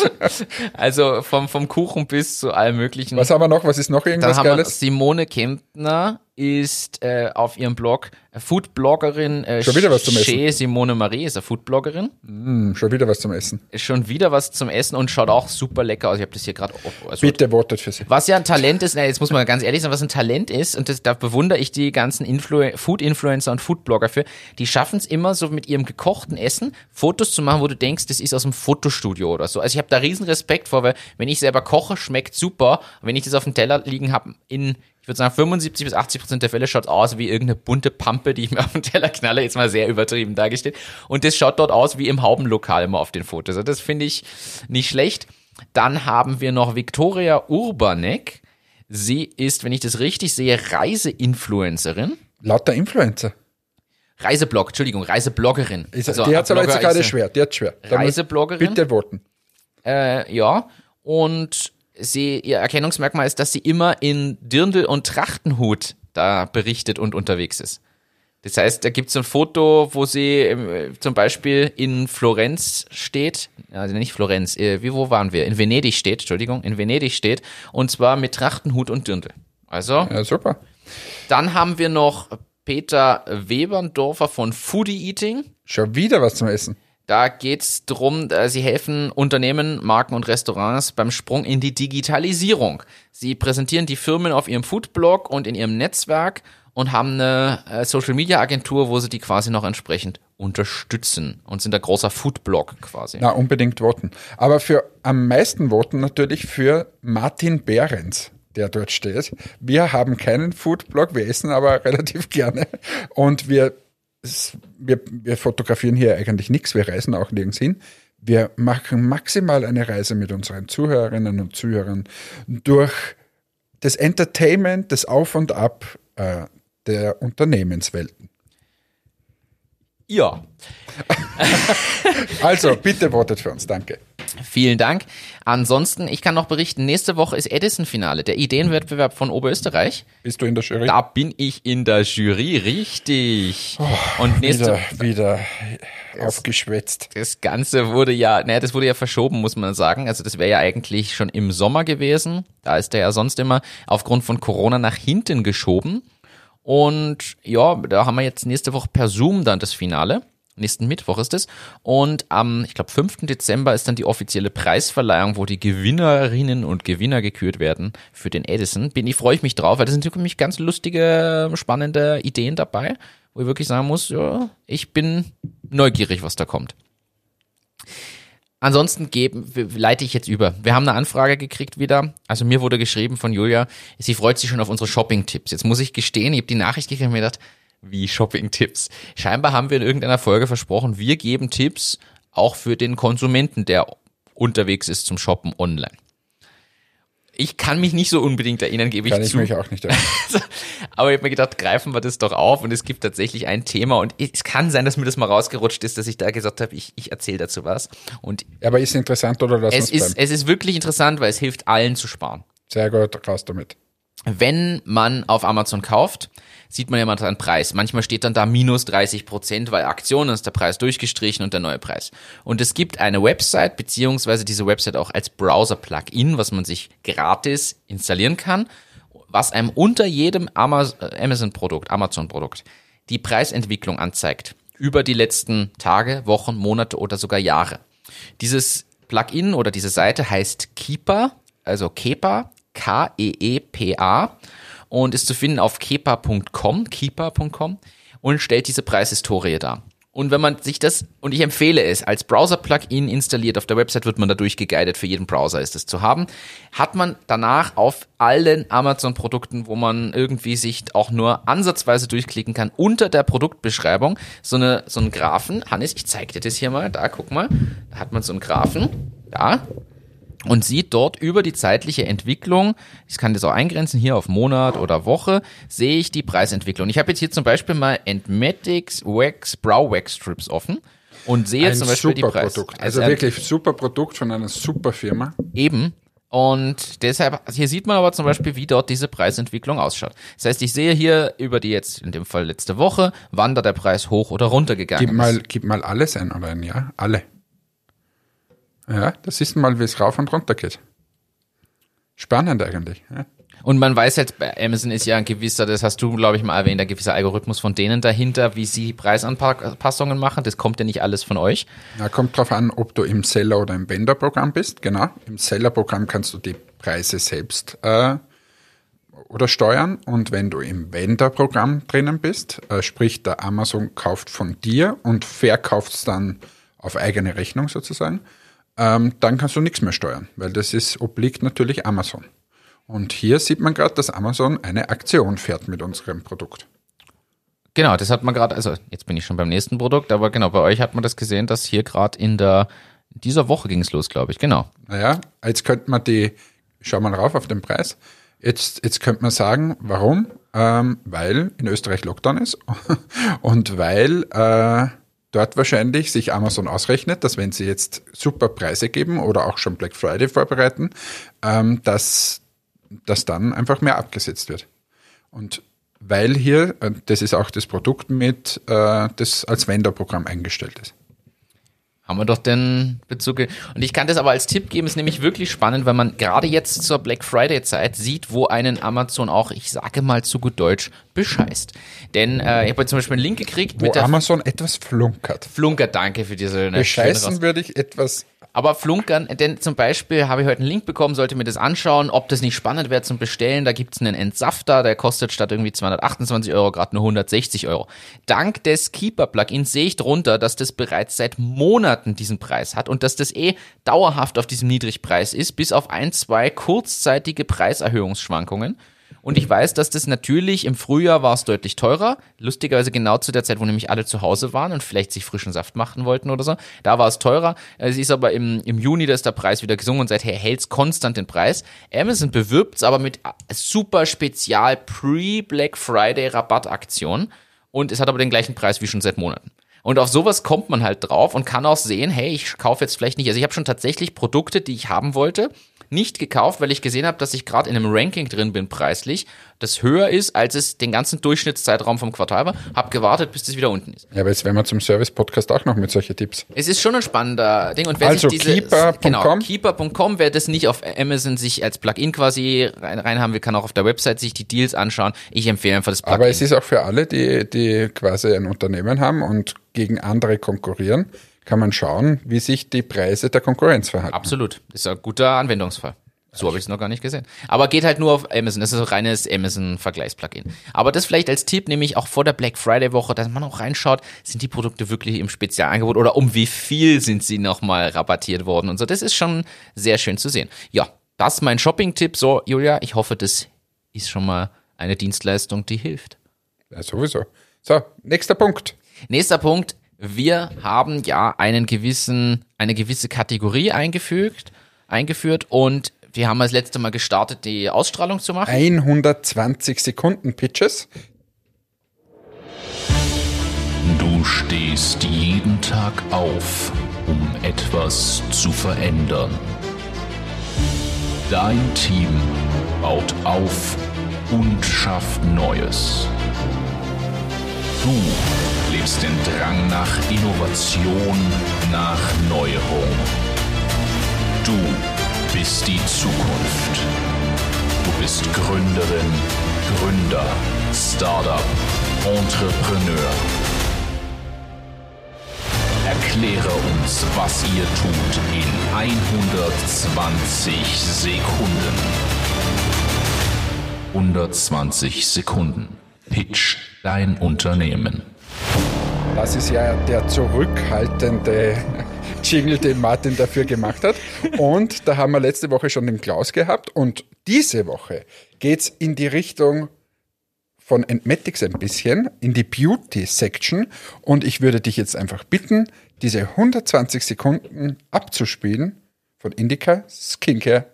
also vom, vom Kuchen bis zu allem möglichen. Was haben wir noch? Was ist noch irgendwas Dann haben Geiles? Wir Simone Kempner ist äh, auf ihrem Blog Foodbloggerin. Äh, schon wieder was zum Essen. Simone Marie ist eine Foodbloggerin. Mm, schon wieder was zum Essen. Schon wieder was zum Essen und schaut auch super lecker aus. Ich habe das hier gerade. Also, Bitte votet für sie. Was ja ein Talent ist, na, jetzt muss man ganz ehrlich sagen, was ein Talent ist und das, da bewundere ich die ganzen Influ Food-Influencer und Foodblogger für. Die schaffen es immer so mit ihrem gekochten Essen Fotos zu machen, wo du denkst, das ist aus dem Fotostudio oder so. Also ich habe da riesen Respekt vor, weil wenn ich selber koche, schmeckt super. Und wenn ich das auf dem Teller liegen habe in ich würde sagen, 75 bis 80 Prozent der Fälle schaut aus wie irgendeine bunte Pampe, die ich mir auf den Teller knalle, jetzt mal sehr übertrieben dargestellt. Und das schaut dort aus wie im Haubenlokal immer auf den Fotos. Also das finde ich nicht schlecht. Dann haben wir noch Viktoria Urbanek. Sie ist, wenn ich das richtig sehe, Reiseinfluencerin. Lauter Influencer. Reiseblog, Entschuldigung, Reisebloggerin. Ist, also, die hat aber jetzt gerade schwer, die hat schwer. Reisebloggerin. Bitte voten. Äh, ja, und sie, ihr Erkennungsmerkmal ist, dass sie immer in Dirndl und Trachtenhut da berichtet und unterwegs ist. Das heißt, da gibt es ein Foto, wo sie äh, zum Beispiel in Florenz steht, also nicht Florenz, äh, wie wo waren wir? In Venedig steht, Entschuldigung, in Venedig steht, und zwar mit Trachtenhut und Dirndl. Also. Ja, super. Dann haben wir noch Peter Weberndorfer von Foodie Eating. Schon wieder was zum Essen. Da geht es darum, sie helfen Unternehmen, Marken und Restaurants beim Sprung in die Digitalisierung. Sie präsentieren die Firmen auf ihrem Foodblog und in ihrem Netzwerk und haben eine äh, Social Media Agentur, wo sie die quasi noch entsprechend unterstützen und sind ein großer Foodblog quasi. Na, unbedingt voten. Aber für am meisten voten natürlich für Martin Behrens, der dort steht. Wir haben keinen Foodblog, wir essen aber relativ gerne und wir es, wir, wir fotografieren hier eigentlich nichts, wir reisen auch nirgends hin. Wir machen maximal eine Reise mit unseren Zuhörerinnen und Zuhörern durch das Entertainment, das Auf und Ab äh, der Unternehmenswelten. Ja. Also, bitte votet für uns, danke. Vielen Dank. Ansonsten, ich kann noch berichten, nächste Woche ist Edison-Finale, der Ideenwettbewerb von Oberösterreich. Bist du in der Jury? Da bin ich in der Jury, richtig. Und nächste, wieder, wieder aufgeschwätzt. das Ganze wurde ja, naja, das wurde ja verschoben, muss man sagen. Also das wäre ja eigentlich schon im Sommer gewesen. Da ist der ja sonst immer aufgrund von Corona nach hinten geschoben. Und ja, da haben wir jetzt nächste Woche per Zoom dann das Finale. Nächsten Mittwoch ist es. Und am, ich glaube, 5. Dezember ist dann die offizielle Preisverleihung, wo die Gewinnerinnen und Gewinner gekürt werden für den Edison. Bin ich, freue ich mich drauf, weil da sind wirklich ganz lustige, spannende Ideen dabei, wo ich wirklich sagen muss, ja, ich bin neugierig, was da kommt. Ansonsten geben, leite ich jetzt über. Wir haben eine Anfrage gekriegt wieder. Also mir wurde geschrieben von Julia, sie freut sich schon auf unsere Shopping-Tipps. Jetzt muss ich gestehen, ich habe die Nachricht gekriegt und mir gedacht, wie Shopping-Tipps. Scheinbar haben wir in irgendeiner Folge versprochen, wir geben Tipps auch für den Konsumenten, der unterwegs ist zum Shoppen online. Ich kann mich nicht so unbedingt erinnern, gebe ich Kann ich zu. mich auch nicht erinnern. Aber ich habe mir gedacht, greifen wir das doch auf und es gibt tatsächlich ein Thema und es kann sein, dass mir das mal rausgerutscht ist, dass ich da gesagt habe, ich, ich erzähle dazu was. Und Aber ist interessant oder lass es ist, es ist wirklich interessant, weil es hilft allen zu sparen. Sehr gut, raus damit. Wenn man auf Amazon kauft, sieht man ja mal einen Preis. Manchmal steht dann da minus 30 Prozent, weil Aktion ist der Preis durchgestrichen und der neue Preis. Und es gibt eine Website, beziehungsweise diese Website auch als Browser-Plugin, was man sich gratis installieren kann, was einem unter jedem äh, Amazon-Produkt, Amazon-Produkt, die Preisentwicklung anzeigt. Über die letzten Tage, Wochen, Monate oder sogar Jahre. Dieses Plugin oder diese Seite heißt Keeper, also Kepa, K-E-E-P-A und ist zu finden auf kepa.com, keeper.com und stellt diese Preishistorie dar. Und wenn man sich das, und ich empfehle es, als Browser-Plugin installiert, auf der Website wird man dadurch geguidet, für jeden Browser ist es zu haben, hat man danach auf allen Amazon-Produkten, wo man irgendwie sich auch nur ansatzweise durchklicken kann, unter der Produktbeschreibung so, eine, so einen Graphen. Hannes, ich zeig dir das hier mal, da, guck mal, da hat man so einen Graphen, da, und sieht dort über die zeitliche Entwicklung, ich kann das auch eingrenzen, hier auf Monat oder Woche, sehe ich die Preisentwicklung. Ich habe jetzt hier zum Beispiel mal Entmatics Wax Brow Wax Strips offen und sehe Ein zum Beispiel die Preise. Produkt. Also ein- wirklich super Produkt von einer super Firma. Eben. Und deshalb, hier sieht man aber zum Beispiel, wie dort diese Preisentwicklung ausschaut. Das heißt, ich sehe hier über die jetzt, in dem Fall letzte Woche, wann da der Preis hoch oder runter gegangen Gib mal, gib mal alles ein oder ein Ja, alle. Ja, das ist mal, wie es rauf und runter geht. Spannend eigentlich. Ja. Und man weiß jetzt, bei Amazon ist ja ein gewisser, das hast du, glaube ich, mal erwähnt, ein gewisser Algorithmus von denen dahinter, wie sie Preisanpassungen machen. Das kommt ja nicht alles von euch. Ja, kommt drauf an, ob du im Seller- oder im Vendor-Programm bist. Genau. Im Seller-Programm kannst du die Preise selbst äh, oder steuern. Und wenn du im Vendor-Programm drinnen bist, äh, sprich der Amazon kauft von dir und verkauft es dann auf eigene Rechnung sozusagen, ähm, dann kannst du nichts mehr steuern, weil das ist obliegt natürlich Amazon. Und hier sieht man gerade, dass Amazon eine Aktion fährt mit unserem Produkt. Genau, das hat man gerade, also jetzt bin ich schon beim nächsten Produkt, aber genau, bei euch hat man das gesehen, dass hier gerade in der, dieser Woche ging es los, glaube ich, genau. Naja, jetzt könnte man die, schau mal rauf auf den Preis. Jetzt, jetzt könnte man sagen, warum? Ähm, weil in Österreich Lockdown ist und weil äh, dort wahrscheinlich sich Amazon ausrechnet, dass wenn sie jetzt super Preise geben oder auch schon Black Friday vorbereiten, ähm, dass, dass dann einfach mehr abgesetzt wird. Und weil hier, äh, das ist auch das Produkt mit, äh, das als Vendor-Programm eingestellt ist. Haben wir doch den Bezug. Und ich kann das aber als Tipp geben, ist nämlich wirklich spannend, weil man gerade jetzt zur Black Friday Zeit sieht, wo einen Amazon auch, ich sage mal zu gut Deutsch, bescheißt. Denn äh, ich habe zum Beispiel einen Link gekriegt Wo mit der Amazon etwas flunkert. Flunker, danke für diese ne, Bescheißen würde ich etwas Aber flunkern, denn zum Beispiel habe ich heute einen Link bekommen, sollte mir das anschauen, ob das nicht spannend wäre zum Bestellen. Da gibt's einen Entsafter, der kostet statt irgendwie 228 Euro gerade nur 160 Euro. Dank des Keeper-Plugins sehe ich drunter, dass das bereits seit Monaten diesen Preis hat und dass das eh dauerhaft auf diesem Niedrigpreis ist, bis auf ein, zwei kurzzeitige Preiserhöhungsschwankungen. Und ich weiß, dass das natürlich im Frühjahr war es deutlich teurer. Lustigerweise genau zu der Zeit, wo nämlich alle zu Hause waren und vielleicht sich frischen Saft machen wollten oder so. Da war es teurer. Es ist aber im, im Juni, da ist der Preis wieder gesungen und seither hält es konstant den Preis. Amazon bewirbt es aber mit super spezial Pre-Black Friday Rabattaktion. Und es hat aber den gleichen Preis wie schon seit Monaten. Und auf sowas kommt man halt drauf und kann auch sehen, hey, ich kaufe jetzt vielleicht nicht. Also ich habe schon tatsächlich Produkte, die ich haben wollte, nicht gekauft, weil ich gesehen habe, dass ich gerade in einem Ranking drin bin preislich, das höher ist, als es den ganzen Durchschnittszeitraum vom Quartal war. Hab gewartet, bis das wieder unten ist. Ja, aber jetzt wären wir zum Service-Podcast auch noch mit solchen Tipps. Es ist schon ein spannender Ding. Und wer Also keeper.com? genau, keeper.com, wer das nicht auf Amazon sich als Plugin quasi rein, rein haben will, kann auch auf der Website sich die Deals anschauen. Ich empfehle einfach das Plugin. Aber es ist auch für alle, die, die quasi ein Unternehmen haben und gegen andere konkurrieren, kann man schauen, wie sich die Preise der Konkurrenz verhalten. Absolut. Ist ein guter Anwendungsfall. So habe ich es noch gar nicht gesehen. Aber geht halt nur auf Amazon. Das ist ein reines Amazon-Vergleichsplugin. Aber das vielleicht als Tipp, nämlich auch vor der Black Friday-Woche, dass man auch reinschaut, sind die Produkte wirklich im Spezialangebot oder um wie viel sind sie nochmal rabattiert worden und so. Das ist schon sehr schön zu sehen. Ja, das ist mein Shopping-Tipp. So, Julia, ich hoffe, das ist schon mal eine Dienstleistung, die hilft. Ja, sowieso. So, nächster Punkt. Nächster Punkt. Wir haben ja einen gewissen, eine gewisse Kategorie eingefügt, eingeführt und wir haben das letzte Mal gestartet, die Ausstrahlung zu machen. 120 Sekunden Pitches. Du stehst jeden Tag auf, um etwas zu verändern. Dein Team baut auf und schafft Neues. Du lebst den Drang nach Innovation, nach Neuerung. Du bist die Zukunft. Du bist Gründerin, Gründer, Startup, Entrepreneur. Erkläre uns, was ihr tut in 120 Sekunden. 120 Sekunden. Pitch dein Unternehmen. Das ist ja der zurückhaltende Jingle, den Martin dafür gemacht hat. Und da haben wir letzte Woche schon den Klaus gehabt. Und diese Woche geht's in die Richtung von Entmatics ein bisschen, in die Beauty-Section. Und ich würde dich jetzt einfach bitten, diese 120 Sekunden abzuspielen von Indica Skincare.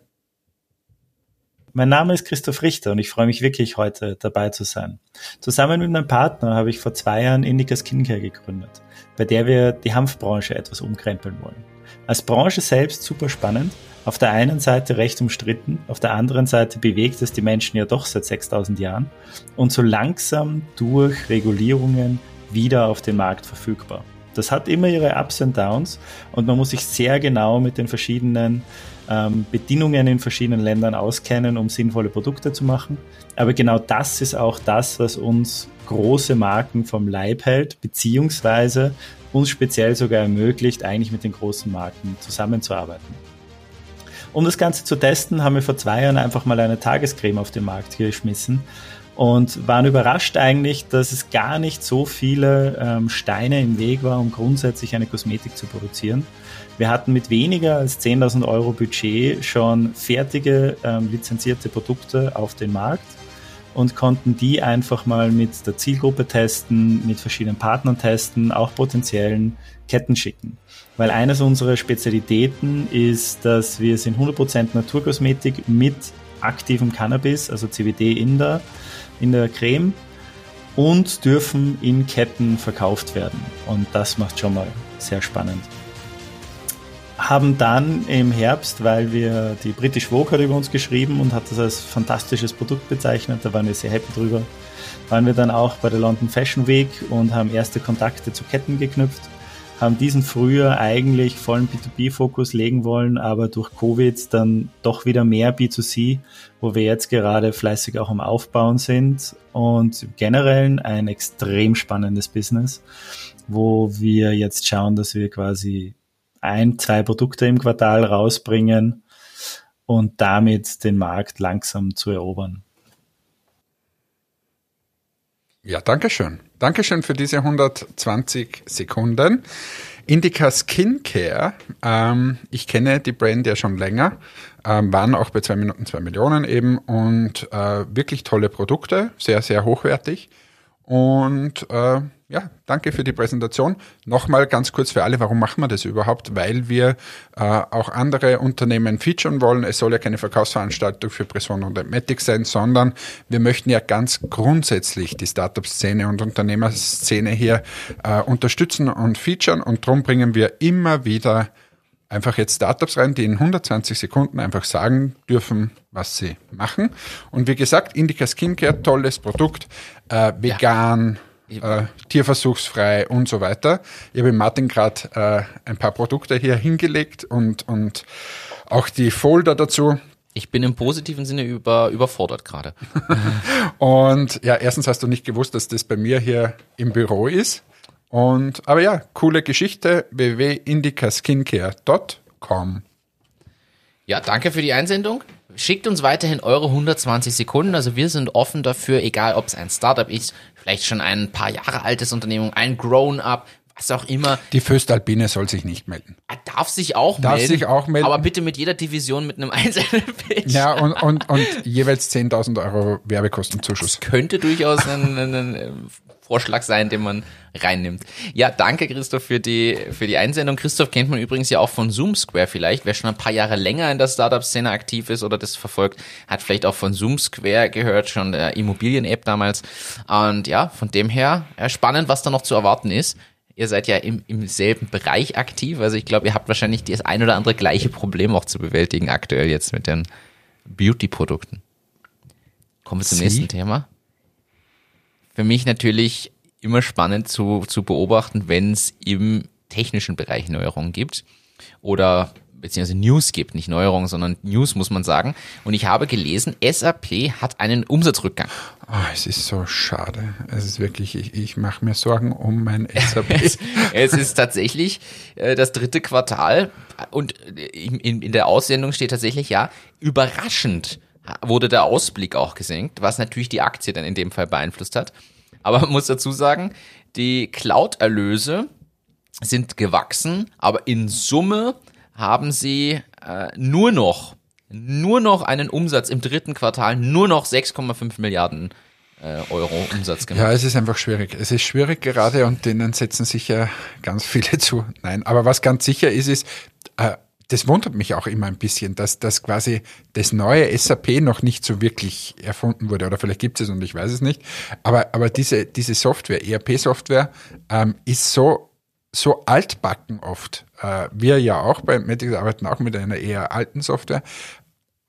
Mein Name ist Christoph Richter und ich freue mich wirklich heute dabei zu sein. Zusammen mit meinem Partner habe ich vor zwei Jahren Indica Skincare gegründet, bei der wir die Hanfbranche etwas umkrempeln wollen. Als Branche selbst super spannend, auf der einen Seite recht umstritten, auf der anderen Seite bewegt es die Menschen ja doch seit 6000 Jahren und so langsam durch Regulierungen wieder auf den Markt verfügbar. Das hat immer ihre Ups und Downs und man muss sich sehr genau mit den verschiedenen ähm, Bedingungen in verschiedenen Ländern auskennen, um sinnvolle Produkte zu machen. Aber genau das ist auch das, was uns große Marken vom Leib hält, beziehungsweise uns speziell sogar ermöglicht, eigentlich mit den großen Marken zusammenzuarbeiten. Um das Ganze zu testen, haben wir vor zwei Jahren einfach mal eine Tagescreme auf den Markt geschmissen und waren überrascht eigentlich, dass es gar nicht so viele ähm, Steine im Weg war, um grundsätzlich eine Kosmetik zu produzieren. Wir hatten mit weniger als 10.000 Euro Budget schon fertige ähm, lizenzierte Produkte auf den Markt und konnten die einfach mal mit der Zielgruppe testen, mit verschiedenen Partnern testen, auch potenziellen Ketten schicken. Weil eines unserer Spezialitäten ist, dass wir sind 100% Naturkosmetik mit aktivem Cannabis, also CBD in der, in der Creme und dürfen in Ketten verkauft werden. Und das macht schon mal sehr spannend haben dann im Herbst, weil wir die British Vogue hat über uns geschrieben und hat das als fantastisches Produkt bezeichnet, da waren wir sehr happy drüber, waren wir dann auch bei der London Fashion Week und haben erste Kontakte zu Ketten geknüpft, haben diesen früher eigentlich vollen B2B-Fokus legen wollen, aber durch Covid dann doch wieder mehr B2C, wo wir jetzt gerade fleißig auch am Aufbauen sind und generell ein extrem spannendes Business, wo wir jetzt schauen, dass wir quasi ein, zwei Produkte im Quartal rausbringen und damit den Markt langsam zu erobern. Ja, danke schön. Dankeschön für diese 120 Sekunden. Indica Skincare, ähm, ich kenne die Brand ja schon länger, ähm, waren auch bei 2 Minuten 2 Millionen eben und äh, wirklich tolle Produkte, sehr, sehr hochwertig. Und äh, ja, danke für die Präsentation. Nochmal ganz kurz für alle, warum machen wir das überhaupt? Weil wir äh, auch andere Unternehmen featuren wollen. Es soll ja keine Verkaufsveranstaltung für Person und Matic sein, sondern wir möchten ja ganz grundsätzlich die Startup-Szene und Unternehmerszene hier äh, unterstützen und featuren. Und darum bringen wir immer wieder einfach jetzt Startups rein, die in 120 Sekunden einfach sagen dürfen, was sie machen. Und wie gesagt, Indica Skincare, tolles Produkt, äh, vegan, ja äh, tierversuchsfrei und so weiter. Ich habe Martin gerade äh, ein paar Produkte hier hingelegt und, und auch die Folder dazu. Ich bin im positiven Sinne über, überfordert gerade. und ja, erstens hast du nicht gewusst, dass das bei mir hier im Büro ist. Und, aber ja, coole Geschichte, www.indicaskincare.com. Ja, danke für die Einsendung. Schickt uns weiterhin eure 120 Sekunden. Also wir sind offen dafür, egal ob es ein Startup ist, vielleicht schon ein paar Jahre altes Unternehmen, ein Grown-up, was auch immer. Die Föstalpine soll sich nicht melden. Er darf sich auch darf melden. sich auch melden. Aber bitte mit jeder Division mit einem einzelnen Pitch. Ja, und, und, und jeweils 10.000 Euro Werbekostenzuschuss. Das könnte durchaus ein, ein, ein Vorschlag sein, den man reinnimmt. Ja, danke Christoph für die, für die Einsendung. Christoph kennt man übrigens ja auch von Zoom Square vielleicht. Wer schon ein paar Jahre länger in der Startup-Szene aktiv ist oder das verfolgt, hat vielleicht auch von Zoom Square gehört, schon der Immobilien-App damals. Und ja, von dem her spannend, was da noch zu erwarten ist. Ihr seid ja im, im selben Bereich aktiv. Also ich glaube, ihr habt wahrscheinlich das ein oder andere gleiche Problem auch zu bewältigen aktuell jetzt mit den Beauty-Produkten. Kommen wir zum Sie? nächsten Thema für mich natürlich immer spannend zu, zu beobachten, wenn es im technischen Bereich Neuerungen gibt oder beziehungsweise News gibt, nicht Neuerungen, sondern News muss man sagen. Und ich habe gelesen, SAP hat einen Umsatzrückgang. Oh, es ist so schade. Es ist wirklich, ich, ich mache mir Sorgen um mein SAP. es, es, ist tatsächlich äh, das dritte Quartal und in, in, in der Aussendung steht tatsächlich ja überraschend wurde der Ausblick auch gesenkt, was natürlich die Aktie dann in dem Fall beeinflusst hat. Aber man muss dazu sagen, die Cloud-Erlöse sind gewachsen, aber in Summe haben sie äh, nur noch, nur noch einen Umsatz im dritten Quartal, nur noch 6,5 Milliarden äh, Euro Umsatz gemacht. Ja, es ist einfach schwierig. Es ist schwierig gerade und denen setzen sicher ganz viele zu. Nein, aber was ganz sicher ist, ist, äh, das wundert mich auch immer ein bisschen, dass, dass quasi das neue SAP noch nicht so wirklich erfunden wurde. Oder vielleicht gibt es es und ich weiß es nicht. Aber, aber diese, diese Software, ERP-Software, ähm, ist so, so altbacken oft. Äh, wir ja auch bei Medix arbeiten auch mit einer eher alten Software.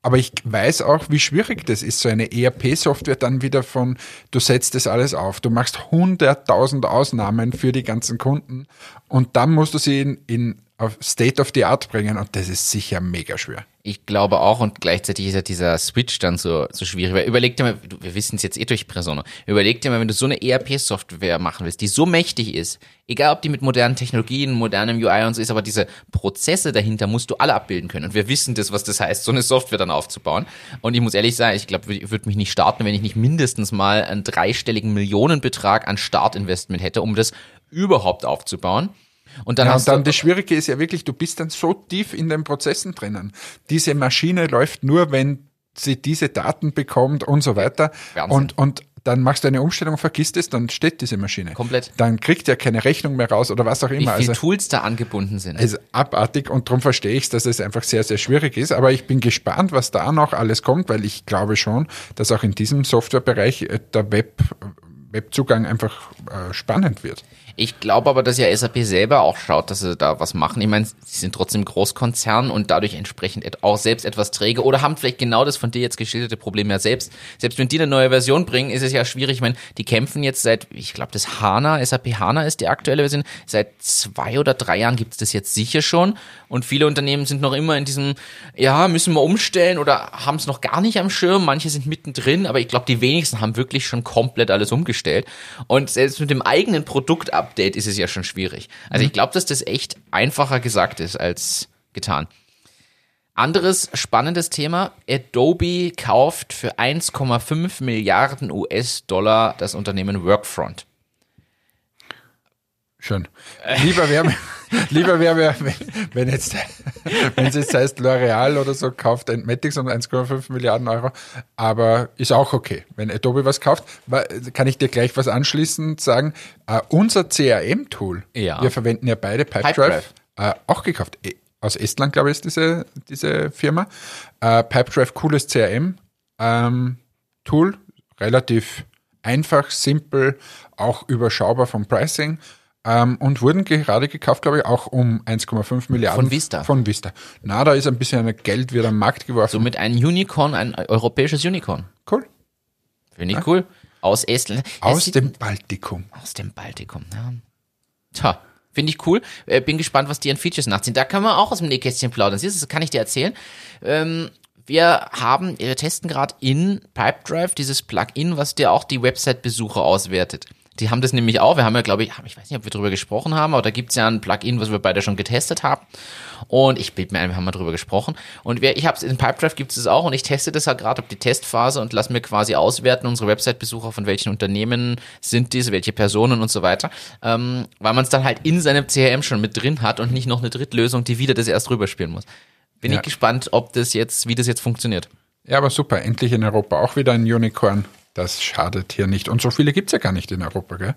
Aber ich weiß auch, wie schwierig das ist, so eine ERP-Software dann wieder von, du setzt das alles auf, du machst hunderttausend Ausnahmen für die ganzen Kunden und dann musst du sie in, in State of the Art bringen und das ist sicher mega schwer. Ich glaube auch und gleichzeitig ist ja dieser Switch dann so, so schwierig. Weil überleg dir mal, wir wissen es jetzt eh durch Persona, überleg dir mal, wenn du so eine ERP-Software machen willst, die so mächtig ist, egal ob die mit modernen Technologien, modernem UI und so ist, aber diese Prozesse dahinter musst du alle abbilden können. Und wir wissen das, was das heißt, so eine Software dann aufzubauen. Und ich muss ehrlich sagen, ich glaube, ich würde mich nicht starten, wenn ich nicht mindestens mal einen dreistelligen Millionenbetrag an Startinvestment hätte, um das überhaupt aufzubauen. Und dann, ja, und dann das Schwierige ist ja wirklich, du bist dann so tief in den Prozessen drinnen. Diese Maschine läuft nur, wenn sie diese Daten bekommt und so weiter. Wahnsinn. Und, und dann machst du eine Umstellung, vergisst es, dann steht diese Maschine. Komplett. Dann kriegt er keine Rechnung mehr raus oder was auch immer. Wie viele also, Tools da angebunden sind. Also abartig und darum verstehe ich es, dass es einfach sehr, sehr schwierig ist. Aber ich bin gespannt, was da noch alles kommt, weil ich glaube schon, dass auch in diesem Softwarebereich äh, der Web, Webzugang einfach äh, spannend wird. Ich glaube aber, dass ja SAP selber auch schaut, dass sie da was machen. Ich meine, sie sind trotzdem Großkonzern und dadurch entsprechend auch selbst etwas träge oder haben vielleicht genau das von dir jetzt geschilderte Problem ja selbst. Selbst wenn die eine neue Version bringen, ist es ja schwierig. Ich meine, die kämpfen jetzt seit, ich glaube, das HANA, SAP HANA ist die aktuelle Version. Seit zwei oder drei Jahren gibt es das jetzt sicher schon. Und viele Unternehmen sind noch immer in diesem, ja, müssen wir umstellen oder haben es noch gar nicht am Schirm. Manche sind mittendrin, aber ich glaube, die wenigsten haben wirklich schon komplett alles umgestellt. Und selbst mit dem eigenen Produkt ab Update ist es ja schon schwierig. Also ich glaube, dass das echt einfacher gesagt ist als getan. Anderes spannendes Thema. Adobe kauft für 1,5 Milliarden US-Dollar das Unternehmen Workfront. Schön. Lieber wäre mir, lieber wäre mir, wenn, jetzt, wenn es jetzt heißt L'Oreal oder so kauft Entmatics um 1,5 Milliarden Euro, aber ist auch okay. Wenn Adobe was kauft, kann ich dir gleich was anschließend sagen. Äh, unser CRM-Tool, Ja. wir verwenden ja beide Pipedrive, äh, auch gekauft. Eh, Aus Estland, glaube ich, ist diese, diese Firma. Äh, Pipedrive, cooles CRM. Ähm, Tool, relativ einfach, simpel, auch überschaubar vom Pricing ähm, und wurden gerade gekauft, glaube ich, auch um 1,5 Milliarden. Von Vista. Von Vista. Na, da ist ein bisschen Geld wieder am Markt geworfen. Somit ein Unicorn, ein europäisches Unicorn. cool. Finde ich cool. Aus Estland. Es Aus sieht- dem Baltikum. Aus dem Baltikum, ja. Tja, finde ich cool. Äh, bin gespannt, was die an Features nachziehen. Da kann man auch aus dem Nähkästchen plaudern. Siehst du, das kann ich dir erzählen. Ähm, wir haben, wir testen gerade in Pipedrive dieses Plugin, was dir auch die Website-Besucher auswertet. Die haben das nämlich auch. Wir haben ja, glaube ich, ich weiß nicht, ob wir drüber gesprochen haben, aber da gibt's ja ein Plugin, was wir beide schon getestet haben. Und ich bild mir ein, wir haben mal drüber gesprochen. Und wir, ich habe es in Pipedrive gibt's es auch und ich teste das halt gerade auf die Testphase und lass mir quasi auswerten, unsere Website-Besucher, von welchen Unternehmen sind diese, welche Personen und so weiter. Ähm, weil man es dann halt in seinem CRM schon mit drin hat und nicht noch eine Drittlösung, die wieder das erst rüberspielen muss. Bin Ja. ich gespannt, ob das jetzt, wie das jetzt funktioniert. Ja, aber super. Endlich in Europa auch wieder ein Unicorn. Das schadet hier nicht. Und so viele gibt's ja gar nicht in Europa, gell?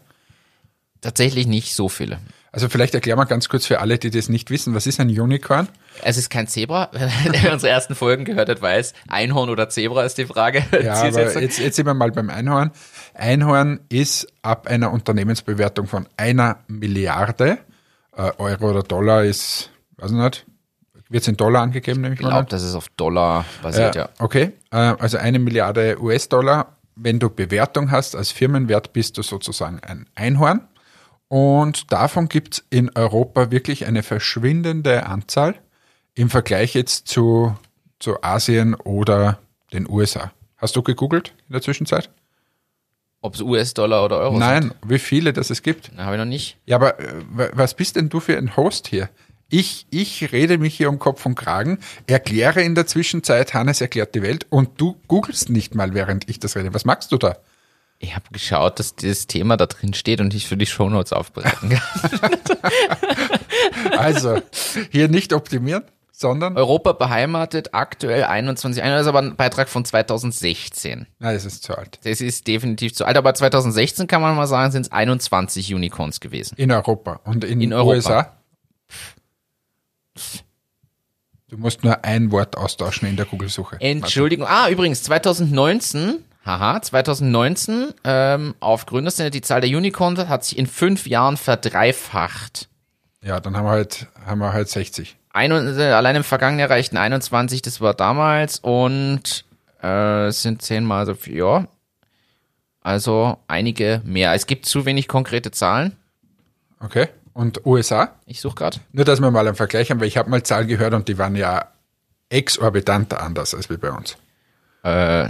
Tatsächlich nicht so viele. Also vielleicht erklären wir ganz kurz für alle, die das nicht wissen, was ist ein Unicorn? Es ist kein Zebra. Wer unsere ersten Folgen gehört hat, weiß, Einhorn oder Zebra ist die Frage. Ja, aber jetzt, jetzt sind wir mal beim Einhorn. Einhorn ist ab einer Unternehmensbewertung von einer Milliarde äh, Euro oder Dollar ist, weiß ich nicht, wird es in Dollar angegeben, nehme ich ich mal glaube, das ist auf Dollar basiert, ja. Okay, äh, also eine Milliarde US-Dollar. Wenn du Bewertung hast als Firmenwert, bist du sozusagen ein Einhorn. Und davon gibt es in Europa wirklich eine verschwindende Anzahl im Vergleich jetzt zu, zu Asien oder den USA. Hast du gegoogelt in der Zwischenzeit? Ob es US-Dollar oder Euro sind. Nein, wie viele das es gibt. Habe ich noch nicht. Ja, aber äh, wa- was bist denn du für ein Host hier? Ich, ich rede mich hier um Kopf und Kragen, erkläre in der Zwischenzeit, Hannes erklärt die Welt und du googelst nicht mal, während ich das rede. Was magst du da? Ich habe geschaut, dass dieses Thema da drin steht und ich für die Shownotes aufbereiten kann. Also, hier nicht optimieren, sondern, Europa beheimatet aktuell 21, das ist aber ein Beitrag von 2016. nein, das ist zu alt. Das ist definitiv zu alt, aber 2016 kann man mal sagen, sind es 21 Unicorns gewesen. In Europa und in, In den Europa. USA. Du musst nur ein Wort austauschen in der Google-Suche. Entschuldigung. Ah, übrigens, 2019, haha, 2019, ähm, auf Gründerszene, die Zahl der Unicorns hat sich in fünf Jahren verdreifacht. Ja, dann haben wir halt, haben wir halt 60. Ein, äh, allein im vergangenen Jahr reichten 21, das war damals, und äh, es sind zehnmal so viel, ja. Also einige mehr. Es gibt zu wenig konkrete Zahlen. Okay. Und USA? Ich suche gerade. Nur, dass wir mal einen Vergleich haben, weil ich habe mal Zahlen gehört und die waren ja exorbitant anders als wie bei uns. Äh,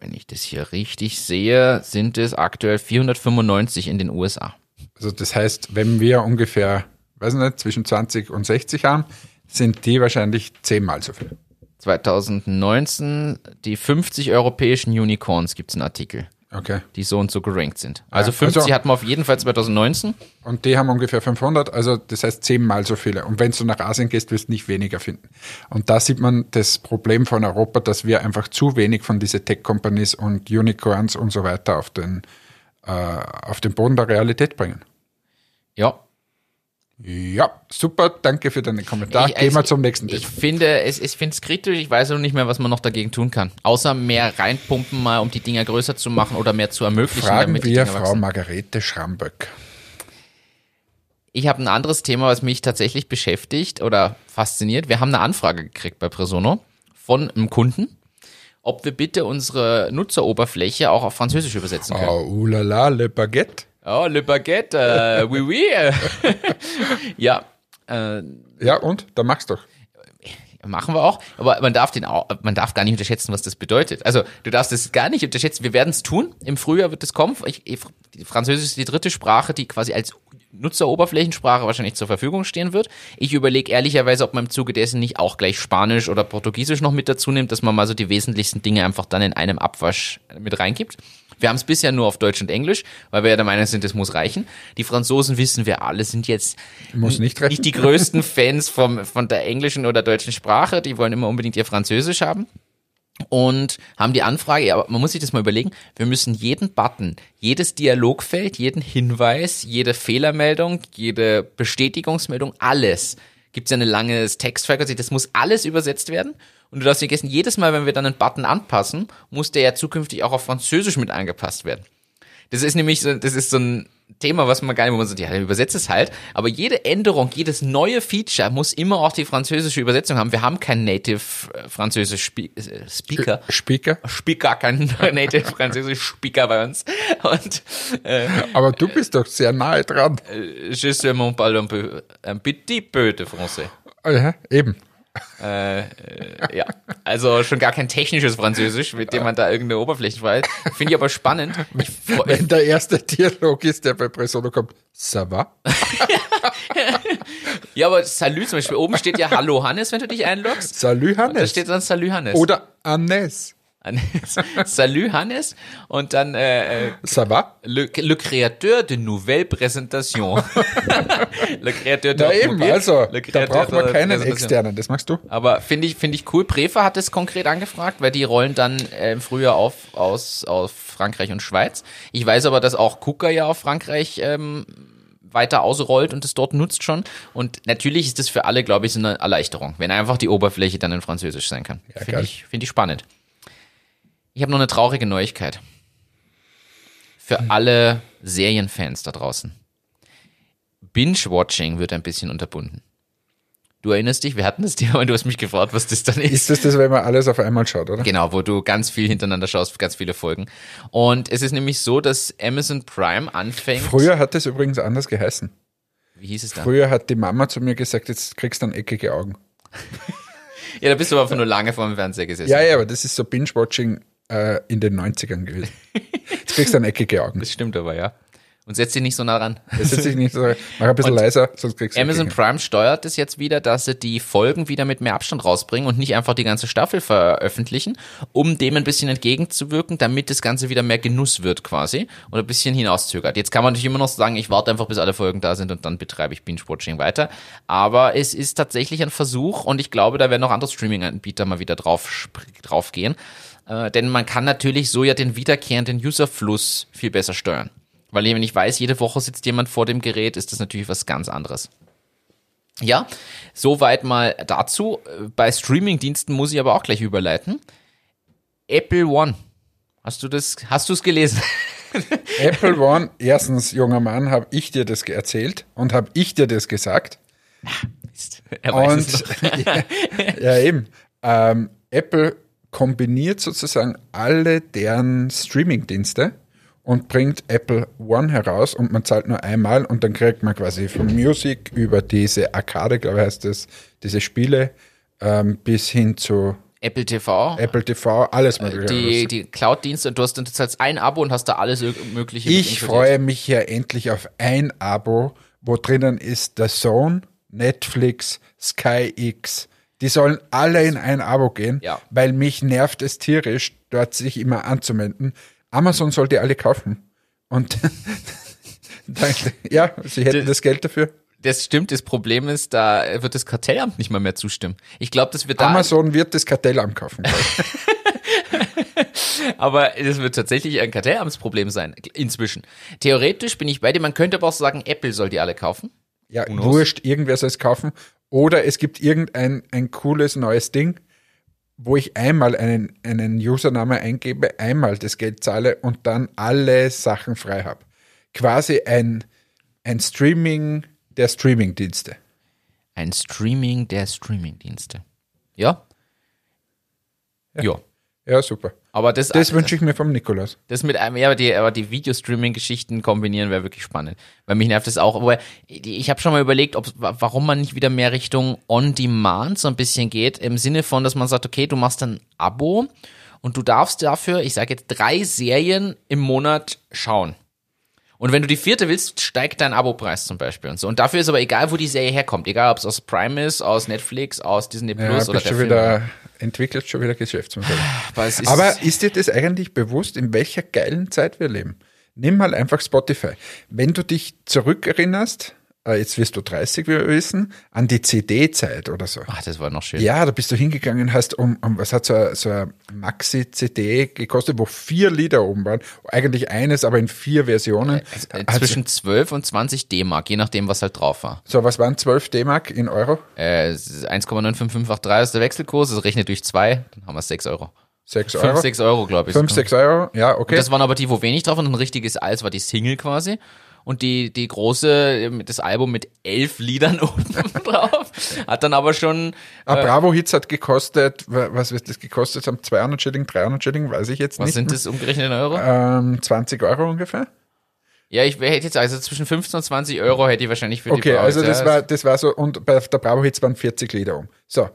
wenn ich das hier richtig sehe, sind es aktuell 495 in den USA. Also das heißt, wenn wir ungefähr, weiß nicht, zwischen 20 und 60 haben, sind die wahrscheinlich zehnmal so viel. 2019, die 50 europäischen Unicorns gibt es einen Artikel, Okay. die so und so gerankt sind. Also Ja, 50 also- hatten wir auf jeden Fall 2019. Und die haben ungefähr 500, also das heißt zehnmal so viele. Und wenn du nach Asien gehst, wirst du nicht weniger finden. Und da sieht man das Problem von Europa, dass wir einfach zu wenig von diesen Tech-Companies und Unicorns und so weiter auf den, äh, auf den Boden der Realität bringen. Ja. Ja, super, danke für deinen Kommentar. Ich- Gehen wir zum nächsten Ich Thema. finde, es, ich finde es kritisch. Ich weiß noch nicht mehr, was man noch dagegen tun kann. Außer mehr reinpumpen, mal, um die Dinger größer zu machen oder mehr zu ermöglichen. Fragen wir Frau wachsen. Margarete Schramböck. Ich habe ein anderes Thema, was mich tatsächlich beschäftigt oder fasziniert. Wir haben eine Anfrage gekriegt bei Presono von einem Kunden, ob wir bitte unsere Nutzeroberfläche auch auf Französisch übersetzen können. Oh, oulala, le baguette. Oh, le baguette, äh, oui, oui. ja, äh, Ja, und? Da machst du doch. machen wir auch. Aber man darf den auch, man darf gar nicht unterschätzen, was das bedeutet. Also du darfst es gar nicht unterschätzen. Wir werden es tun. Im Frühjahr wird es kommen. Ich, ich, Französisch ist die dritte Sprache, die quasi als Nutzeroberflächensprache wahrscheinlich zur Verfügung stehen wird. Ich überlege ehrlicherweise, ob man im Zuge dessen nicht auch gleich Spanisch oder Portugiesisch noch mit dazu nimmt, dass man mal so die wesentlichsten Dinge einfach dann in einem Abwasch mit reingibt. Wir haben es bisher nur auf Deutsch und Englisch, weil wir ja der Meinung sind, das muss reichen. Die Franzosen wissen wir alle, sind jetzt Muss nicht reichen. nicht die größten Fans vom, von der englischen oder deutschen Sprache. Die wollen immer unbedingt ihr Französisch haben und haben die Anfrage, ja, aber man muss sich das mal überlegen, wir müssen jeden Button, jedes Dialogfeld, jeden Hinweis, jede Fehlermeldung, jede Bestätigungsmeldung, alles, gibt es ja ein langes Textfeld, das muss alles übersetzt werden und du darfst nicht vergessen, jedes Mal, wenn wir dann einen Button anpassen, muss der ja zukünftig auch auf Französisch mit angepasst werden. Das ist nämlich so, das ist so ein Thema, was man gar nicht, wo man sagt, ja, dann übersetzt es halt. Aber jede Änderung, jedes neue Feature muss immer auch die französische Übersetzung haben. Wir haben keinen Native äh, Französisch äh, Speaker. Speaker. Speaker, keinen Native Französisch Speaker bei uns. Und äh, Aber du bist doch sehr nahe dran. je sais mon parle un peu, un petit peu de français. Ja, eben. Äh, äh, ja, also schon gar kein technisches Französisch, mit dem man da irgendeine Oberfläche weiß. Finde ich aber spannend. Ich Wenn der erste Dialog ist, der bei Presono kommt, ça va? ja, aber Salü zum Beispiel, oben steht ja Hallo Hannes, wenn du dich einloggst. Salut Da Hannes. steht dann Salü Hannes. Oder Hannes. Salü Hannes und dann äh, äh, Ça va? le, le créateur de nouvelle présentation. le créateur de Na eben, also, da braucht man keinen externen. Das machst du? Aber finde ich, finde ich cool. Prefa hat es konkret angefragt, weil die rollen dann äh, im Frühjahr auf aus, aus Frankreich und Schweiz. Ich weiß aber, dass auch Kuka ja auf Frankreich ähm, weiter ausrollt und es dort nutzt schon. Und natürlich ist das für alle, glaube ich, so eine Erleichterung, wenn einfach die Oberfläche dann in Französisch sein kann. Ja, Finde ich, finde ich spannend. Ich habe noch eine traurige Neuigkeit. Für Hm. alle Serienfans da draußen. Binge-Watching wird ein bisschen unterbunden. Du erinnerst dich, wir hatten das Thema und du hast mich gefragt, was das dann ist. Ist das das, wenn man alles auf einmal schaut, oder? Genau, wo du ganz viel hintereinander schaust, ganz viele Folgen. Und es ist nämlich so, dass Amazon Prime anfängt. Früher hat es übrigens anders geheißen. Wie hieß es da? Früher hat die Mama zu mir gesagt, jetzt kriegst du dann eckige Augen. Ja, da bist du aber einfach nur lange vor dem Fernseher gesessen. Ja, ja, aber das ist so Binge-Watching äh, in den 90ern gewesen. Jetzt kriegst du dann eckige Augen. Das stimmt aber, ja. Und setz dich nicht so nah ran. Das setzt sich nicht so, mach ein bisschen Und leiser, sonst kriegst du Amazon. Prime steuert es jetzt wieder, dass sie die Folgen wieder mit mehr Abstand rausbringen und nicht einfach die ganze Staffel veröffentlichen, um dem ein bisschen entgegenzuwirken, damit das Ganze wieder mehr Genuss wird quasi oder ein bisschen hinauszögert. Jetzt kann man natürlich immer noch sagen, ich warte einfach, bis alle Folgen da sind und dann betreibe ich Binge-Watching weiter. Aber es ist tatsächlich ein Versuch und ich glaube, da werden noch andere Streaming-Anbieter mal wieder drauf, drauf gehen. Äh, denn man kann natürlich so ja den wiederkehrenden Userfluss viel besser steuern. Weil wenn ich weiß, jede Woche sitzt jemand vor dem Gerät, ist das natürlich was ganz anderes. Ja, soweit mal dazu. Bei Streamingdiensten muss ich aber auch gleich überleiten. Apple One. Hast du das, hast du es gelesen? Apple One, erstens, junger Mann, habe ich dir das erzählt und habe ich dir das gesagt. er weiß es noch. Und ja, ja, eben. Ähm, Apple kombiniert sozusagen alle deren Streaming-Dienste und bringt Apple One heraus und man zahlt nur einmal und dann kriegt man quasi von Music über diese Arcade, glaube ich heißt das, diese Spiele ähm, bis hin zu Apple TV. Apple TV, alles mögliche. die, die Cloud-Dienste und du hast dann jetzt ein Abo und hast da alles mögliche Ich freue mich ja endlich auf ein Abo, wo drinnen ist der Zone, Netflix, Sky X. Die sollen alle in ein Abo gehen, Ja. weil mich nervt es tierisch, dort sich immer anzumelden. Amazon sollte alle kaufen. Und ja, sie hätten das Geld dafür. Das stimmt, das Problem ist, da wird das Kartellamt nicht mal mehr zustimmen. Ich glaube, das wird da Amazon wird das Kartellamt kaufen. Aber es wird tatsächlich ein Kartellamtsproblem sein, inzwischen. Theoretisch bin ich bei dir, man könnte aber auch sagen, Apple soll die alle kaufen. Ja, wurscht, irgendwer soll es kaufen. Oder es gibt irgendein ein cooles neues Ding, wo ich einmal einen, einen Username eingebe, einmal das Geld zahle und dann alle Sachen frei habe. Quasi ein, ein Streaming der Streamingdienste. Ein Streaming der Streamingdienste. Ja? Ja. Ja, super. Aber das, Das wünsche ich mir vom Nikolaus. Das mit einem, ja, aber die, aber die Videostreaming-Geschichten kombinieren wäre wirklich spannend. Weil mich nervt das auch. Aber ich habe schon mal überlegt, ob, warum man nicht wieder mehr Richtung On-Demand so ein bisschen geht. Im Sinne von, dass man sagt, okay, du machst ein Abo und du darfst dafür, ich sage jetzt, drei Serien im Monat schauen. Und wenn du die vierte willst, steigt dein Abopreis zum Beispiel und so. Und dafür ist aber egal, wo die Serie herkommt. Egal, ob es aus Prime ist, aus Netflix, aus Disney Ja, Plus oder bist der Film. wieder, entwickelst schon wieder Geschäftsmodelle. Aber, ist, Aber ist dir das eigentlich bewusst, in welcher geilen Zeit wir leben? Nimm mal einfach Spotify. Wenn du dich zurückerinnerst, jetzt wirst du 30, wie wir wissen, an die CD-Zeit oder so. ach, das war noch schön. Ja, da bist du hingegangen, hast um, um was hat so eine, so eine Maxi-CD gekostet, wo vier Lieder oben waren. Eigentlich eines, aber in vier Versionen. Äh, Also, Zwischen 12 und 20 D-Mark, je nachdem, was halt drauf war. so, was waren 12 D-Mark in Euro? Äh, es ist 1,95583 ist der Wechselkurs, das rechnet durch zwei, dann haben wir 6 Euro. 6 5, Euro? 6 Euro, glaube ich. 5, 6 Euro? Ja, okay. Das waren aber die, wo wenig drauf. Und ein richtiges Eis war die Single quasi. Und die, die große, das Album mit elf Liedern oben drauf, hat dann aber schon, Ah, Bravo Hits hat gekostet, wa- was wird das gekostet haben? 200 Schilling, 300 Schilling, weiß ich jetzt was nicht. sind das umgerechnet in Euro? Ähm, 20 Euro ungefähr. Ja, ich hätte jetzt, also zwischen 15 und 20 Euro hätte ich wahrscheinlich für die Okay, Bravo also das ja. war, das war so, und bei der Bravo Hits waren 40 Lieder um. So.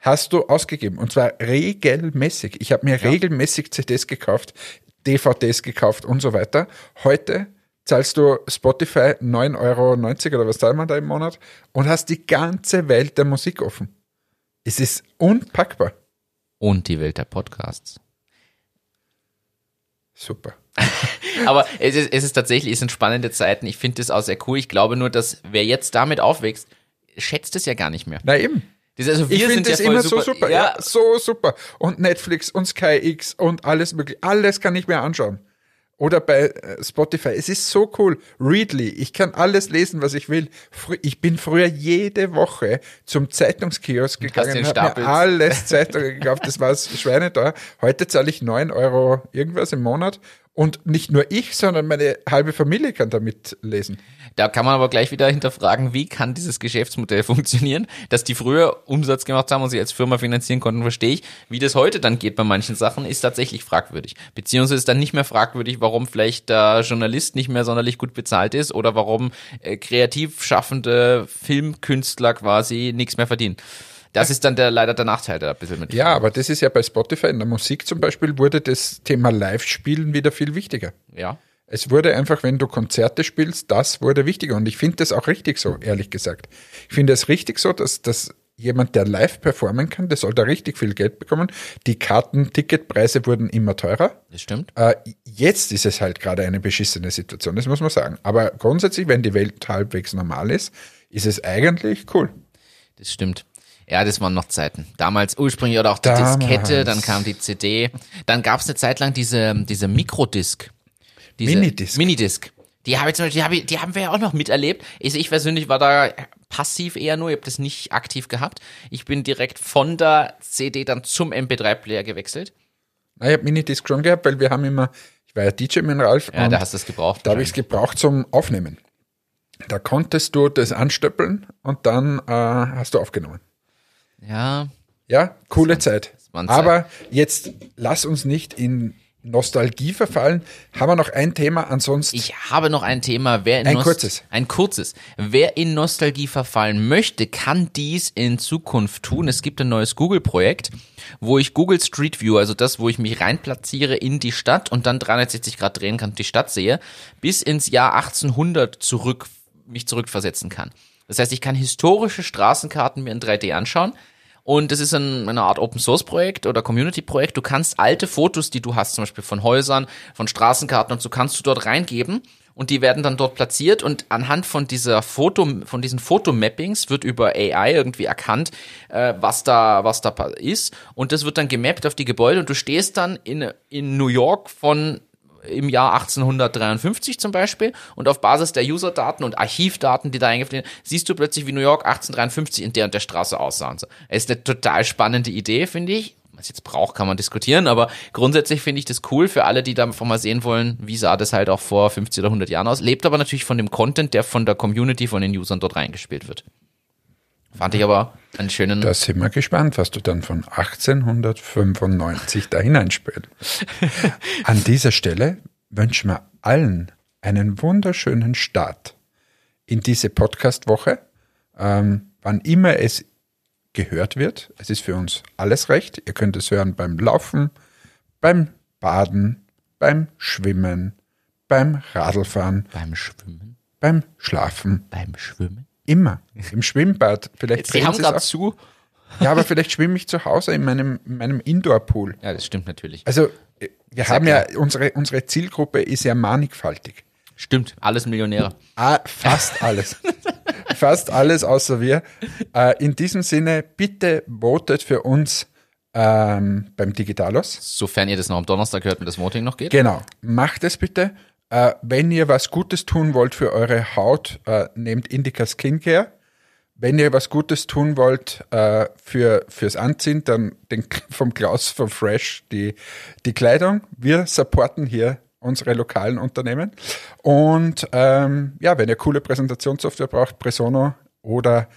Hast du ausgegeben und zwar regelmäßig. Ich habe mir regelmäßig CDs gekauft, DVDs gekauft und so weiter. Heute zahlst du Spotify 9,90 Euro oder was zahlt man da im Monat und hast die ganze Welt der Musik offen. Es ist unpackbar. Und die Welt der Podcasts. Super. Aber es ist, es ist tatsächlich, es sind spannende Zeiten. Ich finde das auch sehr cool. Ich glaube nur, dass wer jetzt damit aufwächst, schätzt es ja gar nicht mehr. Na eben. Das, also wir Ich finde ja das voll immer super. so super. Ja, Ja. so super. Und Netflix und Sky X und alles mögliche. Alles kann ich mir anschauen. Oder bei äh, Spotify. Es ist so cool. Readly. Ich kann alles lesen, was ich will. Ich bin früher jede Woche zum Zeitungskiosk gegangen und habe mir alles Zeitungen gekauft. Das war schweineteuer. Heute zahle ich 9 Euro irgendwas im Monat. Und nicht nur ich, sondern meine halbe Familie kann damit lesen. Da kann man aber gleich wieder hinterfragen, wie kann dieses Geschäftsmodell funktionieren, dass die früher Umsatz gemacht haben und sie als Firma finanzieren konnten, verstehe ich. Wie das heute dann geht bei manchen Sachen, ist tatsächlich fragwürdig. Beziehungsweise ist dann nicht mehr fragwürdig, warum vielleicht der Journalist nicht mehr sonderlich gut bezahlt ist oder warum äh, kreativ schaffende Filmkünstler quasi nichts mehr verdienen. Das ist dann der, leider der Nachteil, der da ein bisschen mit. Ja, aber das ist ja bei Spotify. In der Musik zum Beispiel wurde das Thema Live-Spielen wieder viel wichtiger. Ja. Es wurde einfach, wenn du Konzerte spielst, das wurde wichtiger. Und ich finde das auch richtig so, ehrlich gesagt. Ich finde es richtig so, dass, dass jemand, der live performen kann, der soll da richtig viel Geld bekommen. Die Karten-Ticketpreise wurden immer teurer. Das stimmt. Äh, jetzt ist es halt gerade eine beschissene Situation, das muss man sagen. Aber grundsätzlich, wenn die Welt halbwegs normal ist, ist es eigentlich cool. Das stimmt. Ja, das waren noch Zeiten. Damals ursprünglich oder auch die Damals. Diskette, dann kam die CD. Dann gab es eine Zeit lang diese, diese Mikrodisc. Diese Minidisc. Minidisc. Die, habe ich zum Beispiel, die, habe ich, die haben wir ja auch noch miterlebt. Ich, ich persönlich war da passiv eher nur, ich habe das nicht aktiv gehabt. Ich bin direkt von der CD dann zum MP3-Player gewechselt. Na, ich habe Minidisc schon gehabt, weil wir haben immer, ich war ja DJ mit Ralf Ja, da hast du es gebraucht. da habe ich es gebraucht zum Aufnehmen. Da konntest du das anstöppeln und dann äh, hast du aufgenommen. Ja, Ja, coole Zeit. Aber jetzt lass uns nicht in Nostalgie verfallen. Haben wir noch ein Thema? Ansonsten Ich habe noch ein Thema. Wer in Ein Nost- kurzes. Ein kurzes. Wer in Nostalgie verfallen möchte, kann dies in Zukunft tun. Es gibt ein neues Google-Projekt, wo ich Google Street View, also das, wo ich mich reinplatziere in die Stadt und dann 360 Grad drehen kann und die Stadt sehe, bis ins Jahr 1800 zurück, mich zurückversetzen kann. Das heißt, ich kann historische Straßenkarten mir in 3D anschauen. Und das ist ein, eine Art Open Source Projekt oder Community Projekt. Du kannst alte Fotos, die du hast, zum Beispiel von Häusern, von Straßenkarten und so kannst du dort reingeben und die werden dann dort platziert und anhand von dieser Foto, von diesen Fotomappings wird über AI irgendwie erkannt, äh, was da, was da ist und das wird dann gemappt auf die Gebäude und du stehst dann in, in New York von im Jahr 1853 zum Beispiel und auf Basis der Userdaten und Archivdaten, die da eingeflossen sind, siehst du plötzlich, wie New York 1853 in der und der Straße aussah und so. Es ist eine total spannende Idee, finde ich. Was jetzt braucht, kann man diskutieren, aber grundsätzlich finde ich das cool für alle, die da einfach mal sehen wollen, wie sah das halt auch vor 50 oder 100 Jahren aus. Lebt aber natürlich von dem Content, der von der Community, von den Usern dort reingespielt wird. Fand ich aber einen schönen. Da sind wir gespannt, was du dann von 1895 da hineinspielst. An dieser Stelle wünschen wir allen einen wunderschönen Start in diese Podcast-Woche. Ähm, wann immer es gehört wird, es ist für uns alles recht. Ihr könnt es hören beim Laufen, beim Baden, beim Schwimmen, beim Radlfahren, Beim Schwimmen. beim Schlafen, Beim Schwimmen. Immer. Im Schwimmbad. Vielleicht Sie drehen haben Sie's gerade zu. Ja, aber vielleicht schwimme ich zu Hause in meinem, in meinem Indoor-Pool. Ja, das stimmt natürlich. Also, äh, wir haben ja, unsere, unsere Zielgruppe ist ja mannigfaltig. Stimmt, alles Millionäre. Ah, fast alles. fast alles außer wir. Äh, in diesem Sinne, bitte votet für uns ähm, beim Digitalos. Sofern ihr das noch am Donnerstag hört und das Voting noch geht. Genau, macht es bitte. Äh, wenn ihr was Gutes tun wollt für eure Haut, äh, nehmt Indica Skincare. Wenn ihr was Gutes tun wollt äh, für, fürs Anziehen, dann den, vom Klaus von Fresh die, die Kleidung. Wir supporten hier unsere lokalen Unternehmen. Und ähm, ja, wenn ihr coole Präsentationssoftware braucht, Presono oder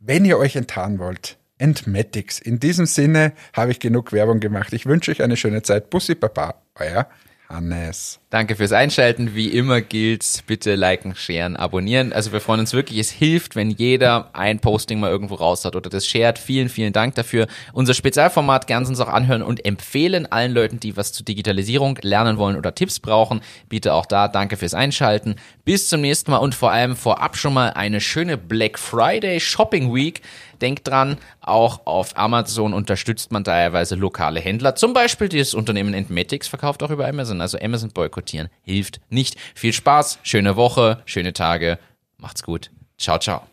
wenn ihr euch enttarnen wollt, Entmatics. In diesem Sinne habe ich genug Werbung gemacht. Ich wünsche euch eine schöne Zeit. Bussi Baba, euer Hannes. Danke fürs Einschalten. Wie immer gilt, bitte liken, sharen, abonnieren. Also wir freuen uns wirklich. Es hilft, wenn jeder ein Posting mal irgendwo raus hat oder das shared. Vielen, vielen Dank dafür. Unser Spezialformat gerne uns auch anhören und empfehlen allen Leuten, die was zur Digitalisierung lernen wollen oder Tipps brauchen. Bitte auch da danke fürs Einschalten. Bis zum nächsten Mal und vor allem vorab schon mal eine schöne Black Friday Shopping Week. Denkt dran, auch auf Amazon unterstützt man teilweise lokale Händler. Zum Beispiel das Unternehmen Entmatics verkauft auch über Amazon. Also Amazon boykottieren hilft nicht. Viel Spaß, schöne Woche, schöne Tage. Macht's gut. Ciao, ciao.